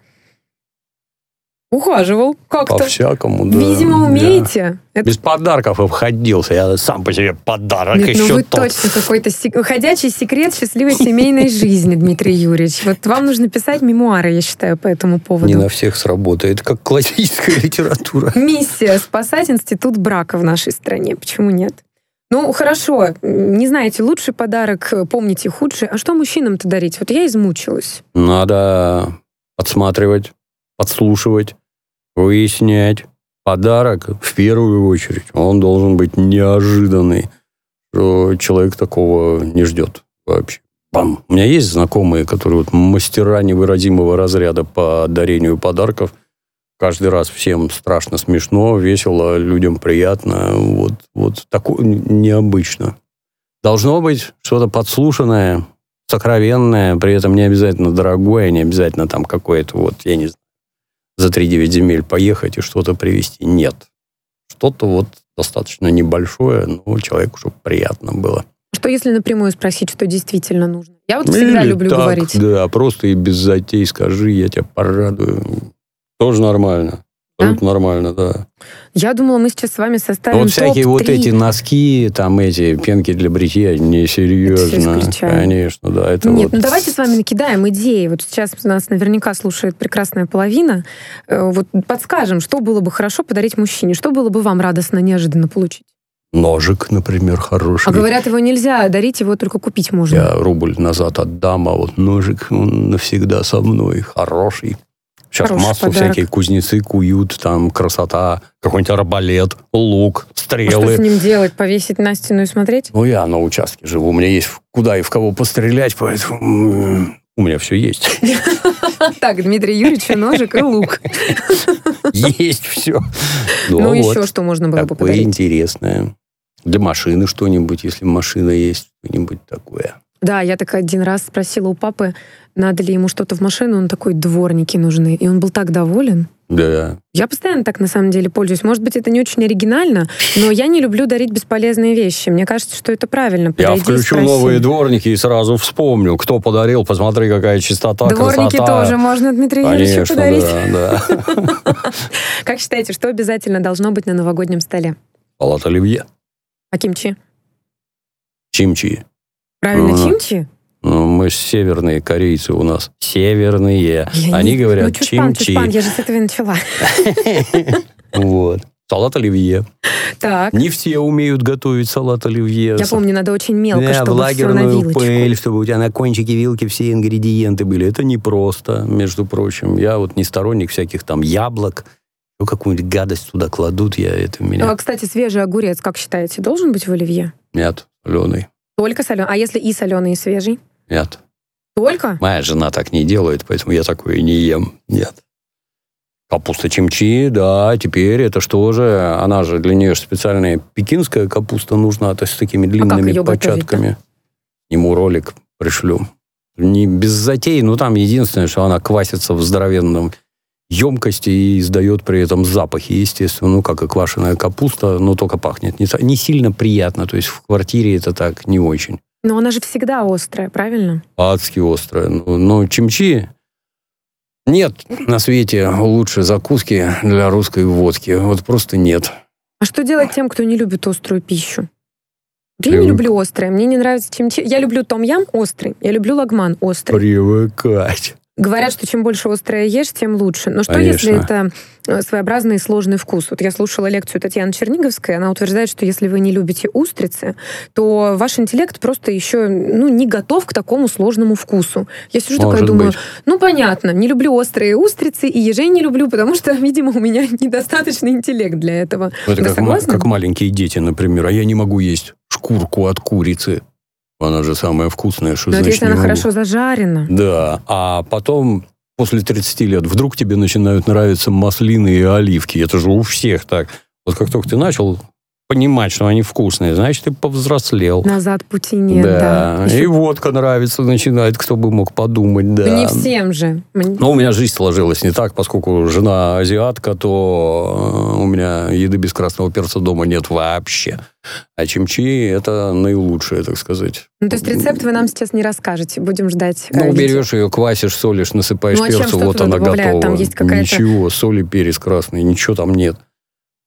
Ухаживал как-то. По-всякому, да. Видимо, умеете. Это- Без подарков обходился. Я сам по себе подарок Нет, ну еще вы тот. точно какой-то сек- ходячий секрет счастливой семейной жизни, Дмитрий Юрьевич. Вот вам нужно писать мемуары, я считаю, по этому Не поводу. на всех сработает, как классическая литература. Миссия спасать институт брака в нашей стране. Почему нет? Ну, хорошо, не знаете, лучший подарок, помните худший. А что мужчинам-то дарить? Вот я измучилась. Надо подсматривать, подслушивать, выяснять. Подарок, в первую очередь, он должен быть неожиданный, что человек такого не ждет вообще. Бам. У меня есть знакомые, которые вот мастера невыразимого разряда по дарению подарков. Каждый раз всем страшно смешно, весело, людям приятно. Вот, вот такое необычно. Должно быть что-то подслушанное, сокровенное, при этом не обязательно дорогое, не обязательно там какое-то вот, я не знаю, за 3-9 земель поехать и что-то привезти. Нет. Что-то вот достаточно небольшое, но человеку, чтобы приятно было. Что если напрямую спросить, что действительно нужно? Я вот всегда Или люблю так, говорить. Да, просто и без затей скажи, я тебя порадую. Тоже нормально. Абсолютно нормально, да. Я думала, мы сейчас с вами составим вот всякие вот эти носки, там эти пенки для бритья, несерьезно. Конечно, да. Это Нет, вот... ну давайте с вами накидаем идеи. Вот сейчас нас наверняка слушает прекрасная половина. Э, Вот подскажем, что было бы хорошо подарить мужчине, что было бы вам радостно, неожиданно получить. Ножик, например, хороший. А говорят, его нельзя дарить, его только купить можно. Я рубль назад отдам, а вот ножик, он навсегда со мной. Хороший. Сейчас Хороший массу подарок. всякие кузнецы куют, там красота, какой-нибудь арбалет, лук, А что стрелы. с ним делать? Повесить на стену и смотреть? Ну, я на участке живу, у меня есть куда и в кого пострелять, поэтому у меня все есть. Так, Дмитрий Юрьевич, ножик и лук. Есть все. Ну, еще что можно было бы подарить? интересное. Для машины что-нибудь, если машина есть, что-нибудь такое. Да, я так один раз спросила у папы, надо ли ему что-то в машину, он такой, дворники нужны. И он был так доволен. Да. Я постоянно так на самом деле пользуюсь. Может быть, это не очень оригинально, но я не люблю дарить бесполезные вещи. Мне кажется, что это правильно. Я Подойди и включу спроси. новые дворники и сразу вспомню, кто подарил. Посмотри, какая чистота, Дворники красота. тоже можно Дмитрию Юрьевичу Конечно, подарить. да, да. Как считаете, что обязательно должно быть на новогоднем столе? Салат оливье. А кимчи? Чимчи. Правильно, Ага. чимчи? Ну, мы ж северные корейцы у нас. Северные. Я Они не- говорят ну, чушпан, чимчи. чушпан, я же с этого и начала. Вот. Салат оливье. Так, Не все умеют готовить салат оливье. я помню, надо очень мелко, Да, в чтобы все на лагерную вилочку. пыль, чтобы у тебя на кончике вилки все ингредиенты были. Это непросто, между прочим. Я вот не сторонник всяких там яблок. Ну, какую-нибудь гадость туда кладут, я это меня... А, кстати, свежий огурец, как считаете, должен быть в оливье? Нет, соленый. Только соленый. А если и соленый, и свежий? Нет. Только? Моя жена так не делает, поэтому я такое не ем. Нет. Капуста чимчи, да, теперь это что же? Она же для нее специальная пекинская капуста нужна, то есть с такими длинными её готовить-то? початками. Ему ролик пришлю. Не без затей, но там единственное, что она квасится в здоровенном емкости и издает при этом запахи, естественно, ну, как и квашеная капуста, но только пахнет не, не сильно приятно, то есть в квартире это так не очень Но она же всегда острая, правильно? адски острая. Ну, но чимчи нет на свете лучшей закуски для русской водки. Вот просто нет. А что делать тем, кто не любит острую пищу? Я не люблю острое. Мне не нравится чимчи. Я люблю том-ям острый. Я люблю лагман острый. Привыкать. Говорят, что чем больше острое ешь, тем лучше. Но что Конечно. если это э, своеобразный и сложный вкус? Вот я слушала лекцию Татьяны Черниговской, она утверждает, что если вы не любите устрицы, то ваш интеллект просто еще ну, не готов к такому сложному вкусу. Я сижу такая думаю, быть. ну понятно, не люблю острые устрицы и ежей не люблю, потому что, видимо, у меня недостаточный интеллект для этого. Это Вы как, ма- как маленькие дети, например. А я не могу есть шкурку от курицы. Она же самая вкусная. Что Но значит если она могу? хорошо зажарена. Да. А потом, после 30 лет, вдруг тебе начинают нравиться маслины и оливки. Это же у всех так. Вот как только ты начал понимать, что они вкусные, значит, ты повзрослел. Назад пути нет, да. да. И водка нравится, начинает, кто бы мог подумать, да. Да не всем же. Но у меня жизнь сложилась не так, поскольку жена азиатка, то э, у меня еды без красного перца дома нет вообще. А чимчи – это наилучшее, так сказать. Ну, то есть рецепт вы нам сейчас не расскажете. Будем ждать. э, Ну, берешь ее, квасишь, солишь, насыпаешь Ну, а перцу, вот она добавляют? готова. Там есть какая-то- Ничего, соль и перец красный, ничего там нет.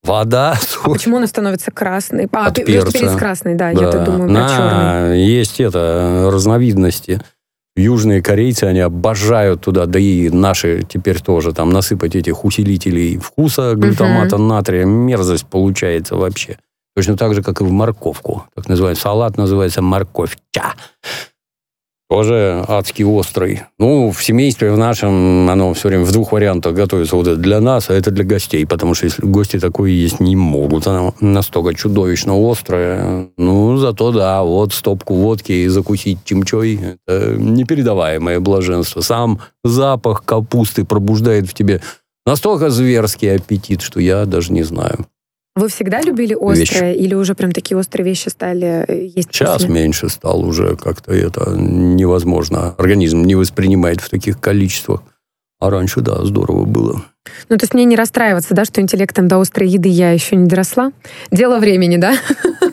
Вода, А почему она становится красной? А, От ты- перца. перец красный, да, Да. я-то думаю про черный. На, есть это, разновидности. Южные корейцы, они обожают туда, да и наши теперь тоже, там насыпать этих усилителей вкуса, глютамата натрия, мерзость получается вообще. Точно так же, как и в морковку. Так называется, салат называется морковча. Тоже адски острый. Ну, в семействе в нашем оно все время в двух вариантах готовится. Вот это для нас, а это для гостей. Потому что если гости такое есть не могут, оно настолько чудовищно острое. Ну, зато да, вот стопку водки и закусить чимчой – это непередаваемое блаженство. Сам запах капусты пробуждает в тебе настолько зверский аппетит, что я даже не знаю. Вы всегда любили острое или уже прям такие острые вещи стали э, есть? Сейчас после? меньше стал уже как-то это невозможно. Организм не воспринимает в таких количествах. А раньше, да, здорово было. Ну, то есть мне не расстраиваться, да, что интеллектом до острой еды я еще не доросла? Дело времени, да?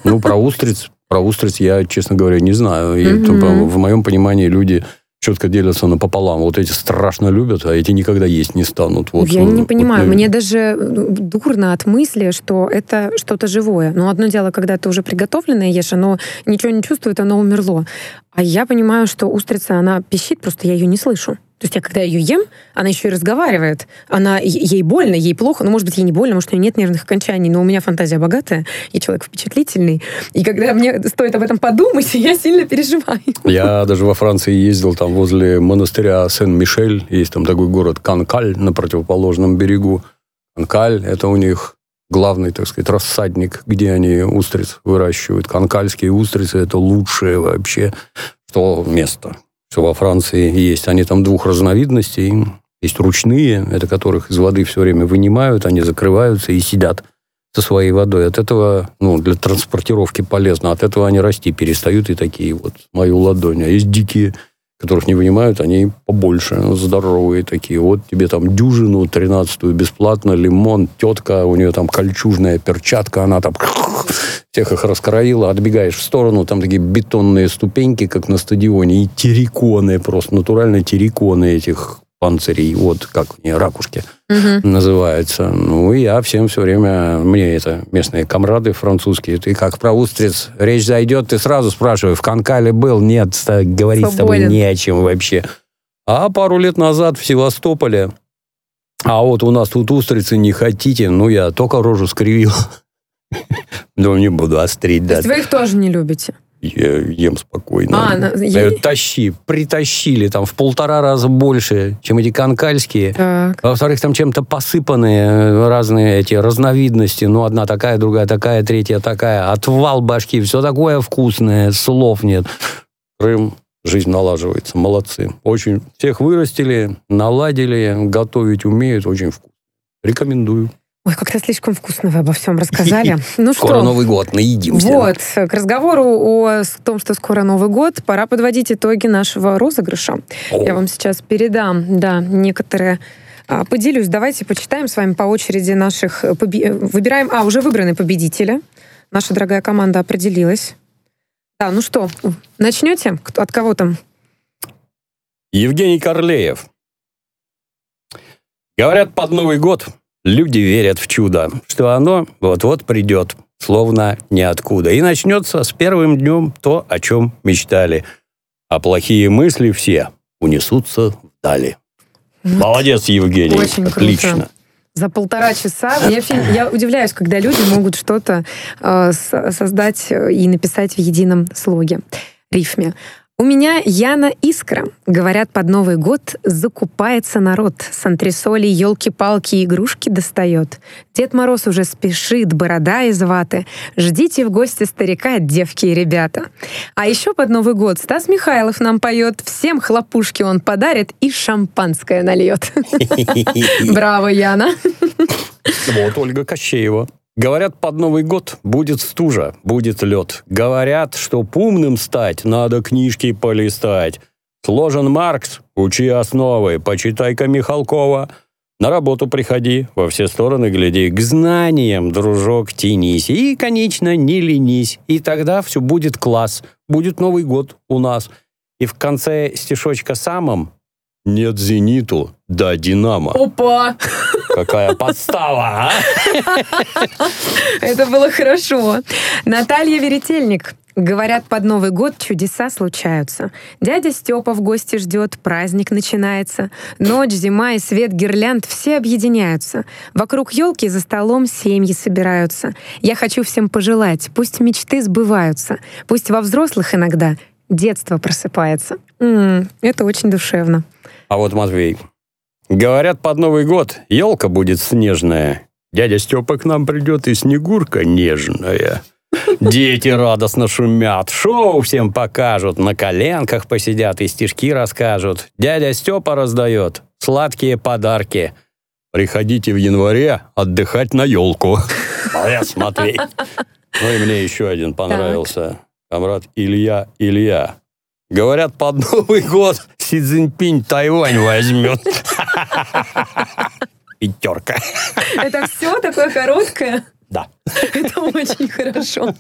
Ну, про устриц, про устриц я, честно говоря, не знаю. И по- в моем понимании люди четко делятся напополам. Вот эти страшно любят, а эти никогда есть не станут. Вот, я э, не вот, понимаю. э, Мне даже э, дурно от мысли, что это что-то живое. Но одно дело, когда ты уже приготовленное ешь, оно ничего не чувствует, оно умерло. А я понимаю, что устрица, она пищит, просто я ее не слышу. То есть я когда ее ем, она еще и разговаривает. Она, ей больно, ей плохо. Ну, может быть, ей не больно, может, у нее нет нервных окончаний, но у меня фантазия богатая, я человек впечатлительный. И когда мне стоит об этом подумать, я сильно переживаю. Я даже во Франции ездил там возле монастыря Сен-Мишель. Есть там такой город Канкаль на противоположном берегу. Канкаль – это у них главный, так сказать, рассадник, где они устриц выращивают. Канкальские устрицы – это лучшее вообще что место что во Франции есть. Они там двух разновидностей. Есть ручные, это которых из воды все время вынимают, они закрываются и сидят со своей водой. От этого, ну, для транспортировки полезно. От этого они расти перестают и такие вот мою ладонь. А есть дикие, которых не вынимают, они побольше, здоровые такие. Вот тебе там дюжину, тринадцатую бесплатно, лимон, тетка, у нее там кольчужная перчатка, она там всех их раскроила, отбегаешь в сторону, там такие бетонные ступеньки, как на стадионе, и терриконы, просто натуральные терриконы этих панцирей, вот как они, ракушки угу. называются. Ну, и я всем все время, мне это местные комрады французские, ты как про устриц, речь зайдет, ты сразу спрашиваешь, в Канкале был? Нет, говорить Свободен. с тобой не о чем вообще. А пару лет назад в Севастополе, а вот у нас тут устрицы не хотите, ну, я только рожу скривил. Ну, не буду острить, да. То есть вы их тоже не любите? Я ем спокойно. А, на, я... Тащи, притащили там в полтора раза больше, чем эти канкальские. Так. Во-вторых, там чем-то посыпанные э, разные эти разновидности. Ну, одна такая, другая такая, третья такая. Отвал башки, все такое вкусное, слов нет. Крым, жизнь налаживается, молодцы. Очень всех вырастили, наладили, готовить умеют, очень вкусно. Рекомендую. Ой, как-то слишком вкусно вы обо всем рассказали. Ну что? Скоро Новый год, наедимся. Вот, к разговору о том, что скоро Новый год, пора подводить итоги нашего розыгрыша. О. Я вам сейчас передам, да, некоторые а, Поделюсь, давайте почитаем с вами по очереди наших... Поби... Выбираем... А, уже выбраны победители. Наша дорогая команда определилась. Да, ну что, начнете? От кого там? Евгений Корлеев. Говорят, под Новый год Люди верят в чудо, что оно вот-вот придет, словно ниоткуда. И начнется с первым днем то, о чем мечтали. А плохие мысли все унесутся вдали. Молодец, Евгений. Очень Отлично. Круто. За полтора часа. Я, я удивляюсь, когда люди могут что-то э, создать и написать в едином слоге, рифме. У меня Яна Искра. Говорят, под Новый год закупается народ. С антресолей елки-палки игрушки достает. Дед Мороз уже спешит, борода из ваты. Ждите в гости старика, девки и ребята. А еще под Новый год Стас Михайлов нам поет. Всем хлопушки он подарит и шампанское нальет. Браво, Яна. Вот Ольга Кощеева. Говорят, под Новый год будет стужа, будет лед. Говорят, что умным стать надо книжки полистать. Сложен Маркс, учи основы, почитай-ка Михалкова. На работу приходи, во все стороны гляди, к знаниям, дружок, тянись. И, конечно, не ленись. И тогда все будет класс, будет Новый год у нас. И в конце стишочка самым нет «Зениту», да «Динамо». Опа! Какая подстава, а? Это было хорошо. Наталья Веретельник. Говорят, под Новый год чудеса случаются. Дядя Степа в гости ждет, праздник начинается. Ночь, зима и свет гирлянд все объединяются. Вокруг елки за столом семьи собираются. Я хочу всем пожелать, пусть мечты сбываются. Пусть во взрослых иногда детство просыпается. М-м, это очень душевно. А вот Матвей. Говорят, под Новый год елка будет снежная. Дядя Степа к нам придет, и снегурка нежная. Дети радостно шумят, шоу всем покажут, на коленках посидят и стишки расскажут. Дядя Степа раздает сладкие подарки. Приходите в январе отдыхать на елку. Молодец, Матвей. Ну и мне еще один понравился. Комрад Илья Илья. Говорят, под Новый год Си Цзиньпинь Тайвань возьмет. Пятерка. Это все такое короткое? Да. Это очень хорошо.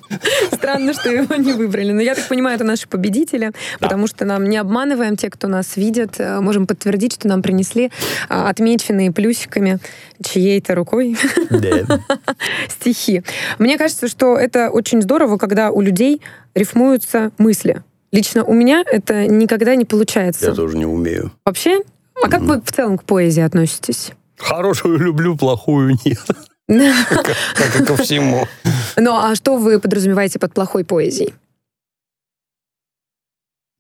Странно, что его не выбрали. Но я так понимаю, это наши победители, да. потому что нам не обманываем те, кто нас видит. Э, можем подтвердить, что нам принесли а, отмеченные плюсиками чьей-то рукой да. стихи. Мне кажется, что это очень здорово, когда у людей рифмуются мысли. Лично у меня это никогда не получается. Я тоже не умею. Вообще? А как вы в целом к поэзии относитесь? Хорошую люблю, плохую нет. Как и ко всему. Ну, а что вы подразумеваете под плохой поэзией?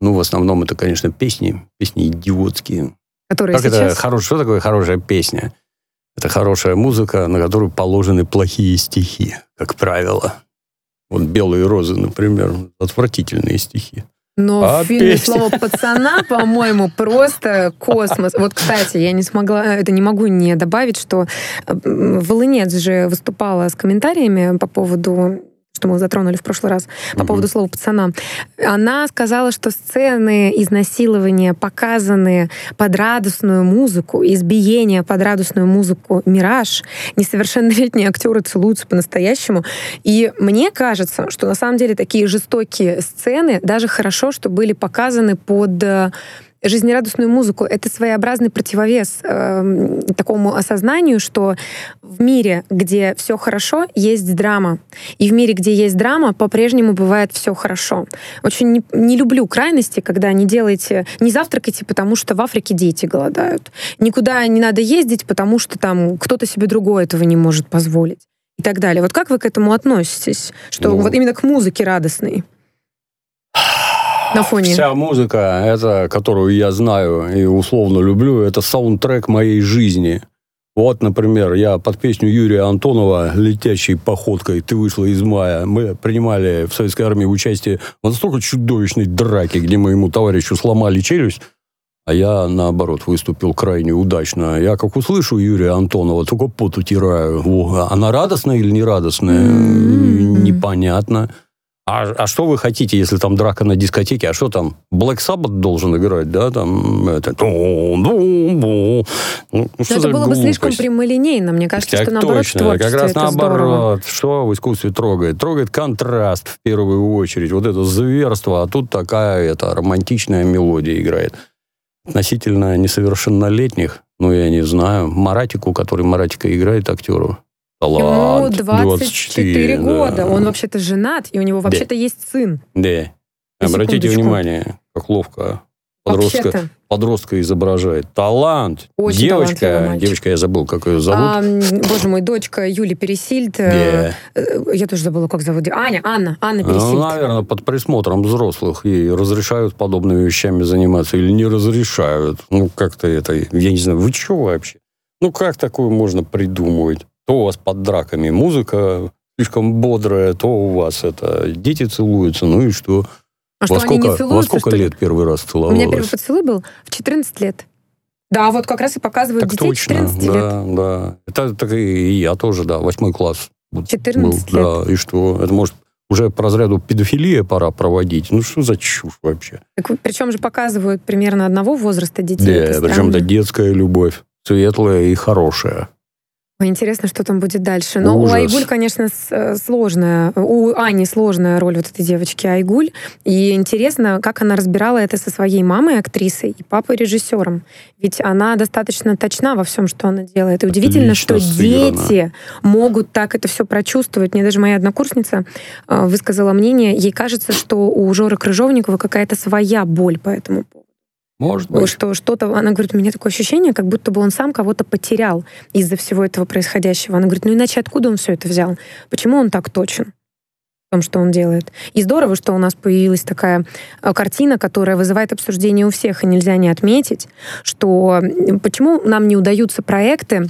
Ну, в основном это, конечно, песни. Песни идиотские. Которые Как это сейчас... хорош- Что такое хорошая песня? Это хорошая музыка, на которую положены плохие стихи, как правило. Вот «Белые розы», например, отвратительные стихи. Но А в фильме песня? «Слово пацана», по-моему, просто космос. Вот, кстати, я не смогла, это не могу не добавить, что м, Волынец же выступала с комментариями по поводу что мы затронули в прошлый раз, по Мгм. поводу слова «пацана». Она сказала, что сцены изнасилования показаны под радостную музыку, избиения под радостную музыку «Мираж», несовершеннолетние актеры целуются по-настоящему. И мне кажется, что на самом деле такие жестокие сцены даже хорошо, что были показаны под э, жизнерадостную музыку. Это своеобразный противовес эм, такому осознанию, что в мире, где все хорошо, есть драма. И в мире, где есть драма, по-прежнему бывает все хорошо. Очень не, не люблю крайности, когда не делаете, не завтракайте, потому что в Африке дети голодают. Никуда не надо ездить, потому что там кто-то себе другой этого не может позволить. И так далее. Вот как вы к этому относитесь? Что Ну, вот именно к музыке радостной? На фоне. Вся музыка, это, которую я знаю и условно люблю, это саундтрек моей жизни. Вот, например, я под песню Юрия Антонова «Летящей походкой ты вышла из мая». Мы принимали в Советской армии участие в настолько чудовищной драке, где моему товарищу сломали челюсть, а я, наоборот, выступил крайне удачно. Я как услышу Юрия Антонова, только пот утираю. О, она радостная или нерадостная? М. Непонятно. А, а что вы хотите, если там драка на дискотеке? А что там? Black Sabbath должен играть, да? Там это... Ну, Но что это было бы слишком глупость? прямолинейно. Мне кажется, Так что наоборот точно, как раз это здорово. наоборот. Что в искусстве трогает? Трогает контраст в первую очередь. Вот это зверство, а тут такая это, романтичная мелодия играет. Относительно несовершеннолетних, ну, я не знаю, Маратику, который Маратика играет актеру. Ему Талант. 24 да. года. Он вообще-то женат, и у него вообще-то есть сын. Да. На Обратите секундочку. внимание, как ловко подростка, Вообще-то. подростка изображает. Талант. Очень девочка, девочка, я забыл, как ее зовут. А, боже мой, дочка Юли Пересильд. э, Да. э, Я тоже забыла, как зовут. Аня, Анна, Анна Ну, Пересильд. наверное, под присмотром взрослых ей разрешают подобными вещами заниматься или не разрешают. Ну, как-то это, я не знаю, вы что вообще? Ну, как такое можно придумывать? То у вас под драками музыка слишком бодрая, то у вас это дети целуются, ну и что? а что, во они сколько, не во целуются, сколько что ли? лет первый раз У целовалась? меня первый поцелуй был в 14 лет. Да, вот как раз и показывают Так детей точно, 14 лет. да, да. Это так и я тоже, да, восьмой класс. вот 14 был, Да, и что? Это может уже по разряду педофилия пора проводить. Ну, что за чушь вообще? Так, причем же показывают примерно одного возраста детей. Да, причем это детская любовь. Светлая и хорошая. Интересно, что там будет дальше. Но Ужас. у Айгуль, конечно, э, сложная, у Ани сложная роль вот этой девочки Айгуль. И интересно, как она разбирала это со своей мамой, актрисой, и папой, режиссером. Ведь она достаточно точна во всем, что она делает. И удивительно, Отлично что сыграно. дети могут так это все прочувствовать. Мне даже моя однокурсница э, высказала мнение, ей кажется, что у Жоры Крыжовникова какая-то своя боль по этому поводу. Может быть. Что что-то, она говорит, у меня такое ощущение, как будто бы он сам кого-то потерял из-за всего этого происходящего. Она говорит, ну иначе откуда он все это взял? Почему он так точен? в том, что он делает. И здорово, что у нас появилась такая э, картина, которая вызывает обсуждение у всех, и нельзя не отметить, что почему нам не удаются проекты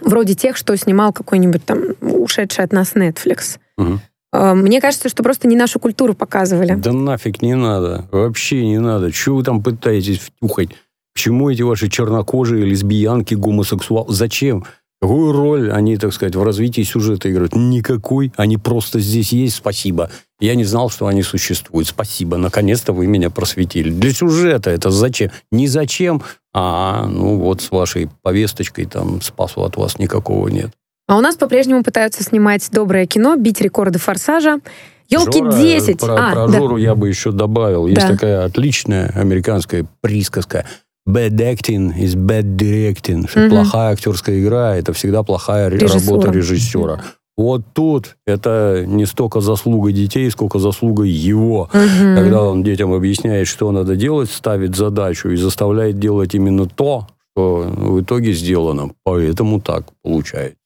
вроде тех, что снимал какой-нибудь там ушедший от нас Netflix. Мгм. Э, Мне кажется, что просто не нашу культуру показывали. Да нафиг не надо. Вообще не надо. Чего вы там пытаетесь втюхать? К чему эти ваши чернокожие, лесбиянки, гомосексуалы? Зачем? Какую роль они, так сказать, в развитии сюжета играют? Никакой. Они просто здесь есть. Спасибо. Я не знал, что они существуют. Спасибо. Наконец-то вы меня просветили. Для сюжета это зачем? Не зачем, а ну вот с вашей повесточкой там спасу от вас никакого нет. А у нас по-прежнему пытаются снимать доброе кино, бить рекорды форсажа. Елки Жора, 10. Про, а, про да. Жору я бы еще добавил. Есть Да. такая отличная американская присказка. Bad acting is bad directing. Что Мгм. плохая актерская игра – это всегда плохая ре- Режиссура. работа режиссера. Вот тут это не столько заслуга детей, сколько заслуга его. Мгм. Когда он детям объясняет, что надо делать, ставит задачу и заставляет делать именно то, что в итоге сделано. Поэтому так получается.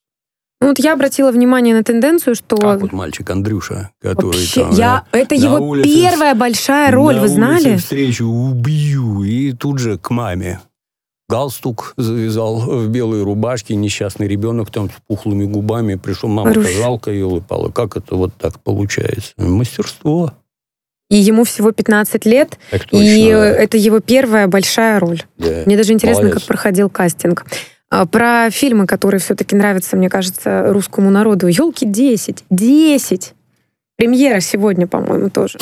Ну, вот я обратила внимание на тенденцию, что Как вот мальчик Андрюша, который вообще, там, я, это на его улице первая большая роль, на вы знали? встречу убью и тут же к маме. Галстук завязал в белой рубашке, несчастный ребенок там с пухлыми губами пришел, мама Русь. жалко ее лыпала. Как это вот так получается? Мастерство. И ему всего 15 лет, и это его первая большая роль. Да. Мне даже интересно, Молодец. как проходил кастинг. А, Про фильмы, которые все-таки нравятся, мне кажется, русскому народу. Елки 10. 10. Премьера сегодня, по-моему, тоже.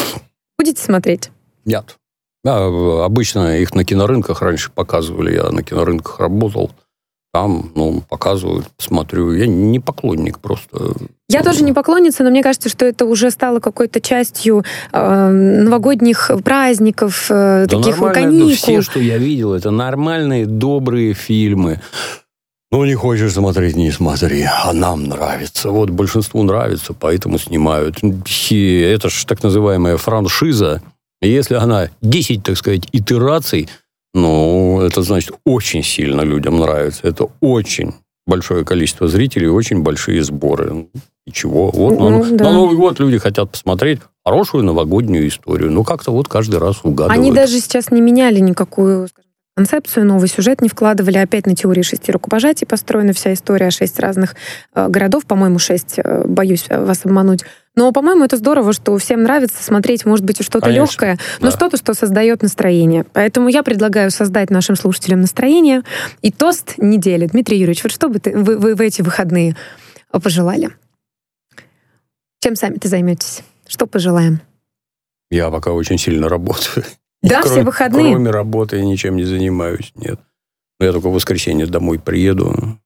Будете смотреть? Нет. Да, обычно их на кинорынках раньше показывали. Я на кинорынках работал. Там, ну, показывают, смотрю. Я не поклонник просто. Я тоже не поклонница, но мне кажется, что это уже стало какой-то частью э, новогодних праздников, э, Да таких каникул. ну, все, что я видел, это нормальные, добрые фильмы. Ну, не хочешь смотреть, не смотри. А нам нравится. Вот большинству нравится, поэтому снимают. И это же так называемая франшиза. И Если она 10, так сказать, итераций, ну, это значит, очень сильно людям нравится. Это очень большое количество зрителей, очень большие сборы. Ну, И чего? Вот Ну, на, да. на Новый год люди хотят посмотреть хорошую новогоднюю историю. Ну, как-то вот каждый раз угадывают. Они даже сейчас не меняли никакую концепцию, новый сюжет не вкладывали. Опять на теории шести рукопожатий построена вся история. Шесть разных э, городов, по-моему, шесть. э, боюсь вас обмануть. Но, по-моему, это здорово, что всем нравится смотреть, может быть, что-то легкое, но да. что-то, что создает настроение. Поэтому я предлагаю создать нашим слушателям настроение. И тост недели. Дмитрий Юрьевич, вот что бы ты, вы, вы в эти выходные пожелали? Чем сами ты займетесь? Что пожелаем? Я пока очень сильно работаю. Да, Кроме- все выходные. Кроме работы я ничем не занимаюсь, нет. Я только в воскресенье домой приеду.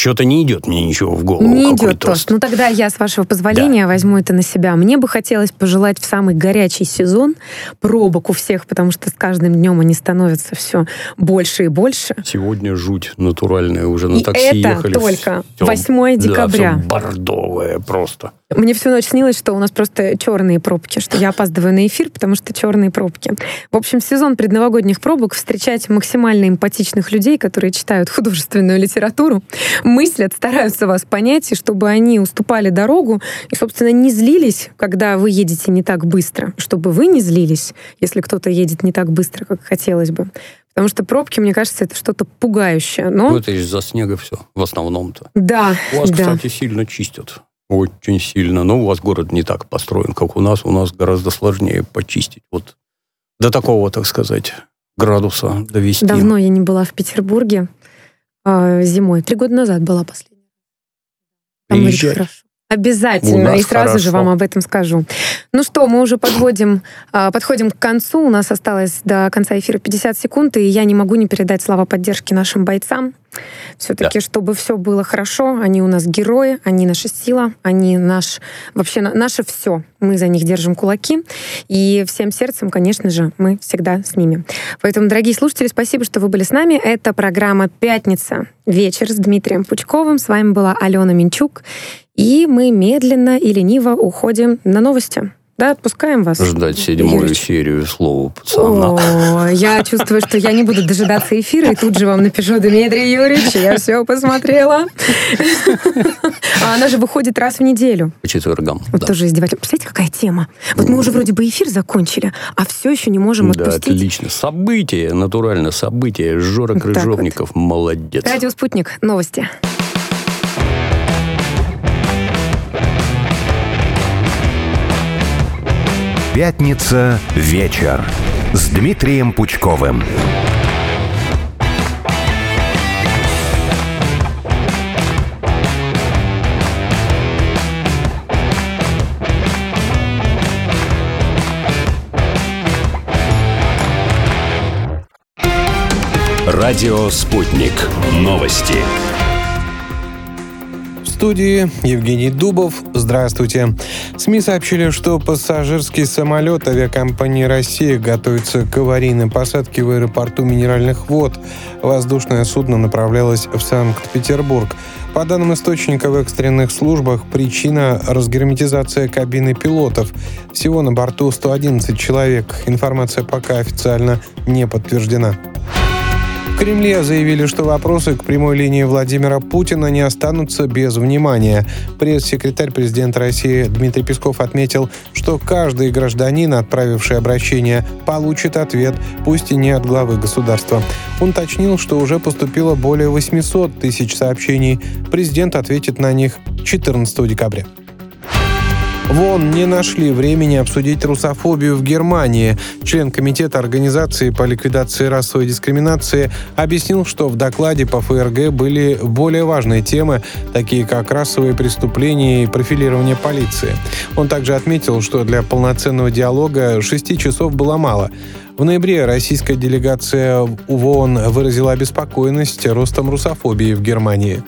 Что-то не идет мне ничего в голову. Не идет тост. Ну тогда я, с вашего позволения, возьму это на себя. Мне бы хотелось пожелать в самый горячий сезон пробок у всех, потому что с каждым днем они становятся все больше и больше. Сегодня жуть натуральная. Уже на И такси это ехали. только Всё- 8 декабря. Да, всё бордовое просто. Мне всю ночь снилось, что у нас просто черные пробки, что я опаздываю на эфир, потому что черные пробки. В общем, сезон предновогодних пробок встречать максимально эмпатичных людей, которые читают художественную литературу, мыслят, стараются вас понять, и чтобы они уступали дорогу и, собственно, не злились, когда вы едете не так быстро, чтобы вы не злились, если кто-то едет не так быстро, как хотелось бы. Потому что пробки, мне кажется, это что-то пугающее. Но Ну, это из-за снега все, в основном-то. да, У вас, да. кстати, сильно чистят. Очень сильно. Но у вас город не так построен, как у нас. У нас гораздо сложнее почистить. Вот до такого, так сказать, градуса довести. Давно я не была в Петербурге а, зимой. Три года назад была последняя. Там очень Приезжай. хорошо. Обязательно. И сразу же хорошо. вам об этом скажу. Ну что, мы уже подводим, а, подходим к концу. У нас осталось до конца эфира 50 секунд, и я не могу не передать слова поддержки нашим бойцам. Все-таки, чтобы все было хорошо, они у нас герои, они наша сила, они наш вообще на- наше все. Мы за них держим кулаки. И всем сердцем, конечно же, мы всегда с ними. Поэтому, дорогие слушатели, спасибо, что вы были с нами. Это программа «Пятница. Вечер» с Дмитрием Пучковым. С вами была Алена Минчук. И мы медленно и лениво уходим на новости. Да, отпускаем вас. Ждать седьмую Юрич. серию слова пацана. О, я чувствую, что я не буду дожидаться эфира, и тут же вам напишу, Дмитрий Юрьевич, я все посмотрела. А она же выходит раз в неделю. По четвергам. Вот да. тоже издевательство. Представляете, какая тема? Вот мы уже вроде бы эфир закончили, а все еще не можем Да, отпустить. отлично. Событие, натурально, событие. Жора Вот Крыжовников, молодец. Радио «Спутник». Новости. Пятница вечер с Дмитрием Пучковым. Радио «Спутник». Новости. Студии Евгений Дубов. Здравствуйте. СМИ сообщили, что пассажирский самолет авиакомпании «Россия» готовится к аварийной посадке в аэропорту Минеральных вод. Воздушное судно направлялось в Санкт-Петербург. По данным источника в экстренных службах, причина – разгерметизация кабины пилотов. Всего на борту 111 человек. Информация пока официально не подтверждена. В Кремле заявили, что вопросы к прямой линии Владимира Путина не останутся без внимания. Пресс-секретарь президента России Дмитрий Песков отметил, что каждый гражданин, отправивший обращение, получит ответ, пусть и не от главы государства. Он уточнил, что уже поступило более 800 тысяч сообщений. Президент ответит на них 14 декабря. ВОН не нашли времени обсудить русофобию в Германии. Член Комитета Организации по ликвидации расовой дискриминации объяснил, что в докладе по ФРГ были более важные темы, такие как расовые преступления и профилирование полиции. Он также отметил, что для полноценного диалога шести часов было мало. В ноябре российская делегация в ООН выразила обеспокоенность ростом русофобии в Германии.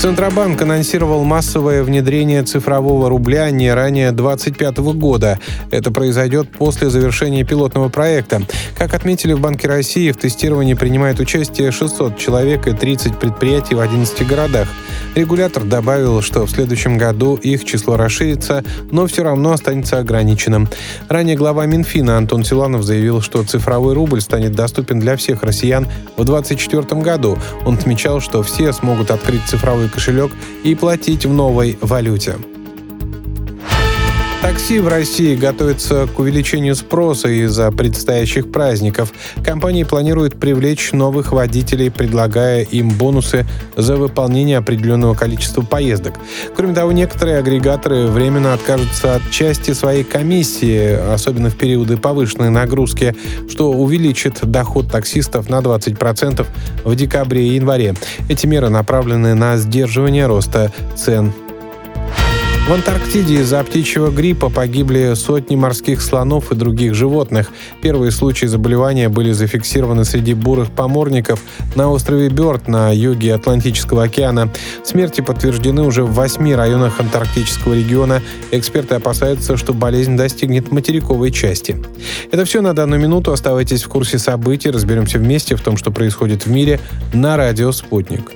Центробанк анонсировал массовое внедрение цифрового рубля не ранее 2025 года. Это произойдет после завершения пилотного проекта. Как отметили в Банке России, в тестировании принимает участие 600 человек и 30 предприятий в 11 городах. Регулятор добавил, что в следующем году их число расширится, но все равно останется ограниченным. Ранее глава Минфина Антон Силанов заявил, что цифровой рубль станет доступен для всех россиян в 2024 году. Он отмечал, что все смогут открыть цифровой кошелек и платить в новой валюте. Такси в России готовится к увеличению спроса из-за предстоящих праздников. Компании планируют привлечь новых водителей, предлагая им бонусы за выполнение определенного количества поездок. Кроме того, некоторые агрегаторы временно откажутся от части своей комиссии, особенно в периоды повышенной нагрузки, что увеличит доход таксистов на 20% в декабре и январе. Эти меры направлены на сдерживание роста цен в Антарктиде из-за птичьего гриппа погибли сотни морских слонов и других животных. Первые случаи заболевания были зафиксированы среди бурых поморников на острове Бёрд на юге Атлантического океана. Смерти подтверждены уже в восьми районах антарктического региона. Эксперты опасаются, что болезнь достигнет материковой части. Это все на данную минуту. Оставайтесь в курсе событий. Разберемся вместе в том, что происходит в мире на радио «Спутник».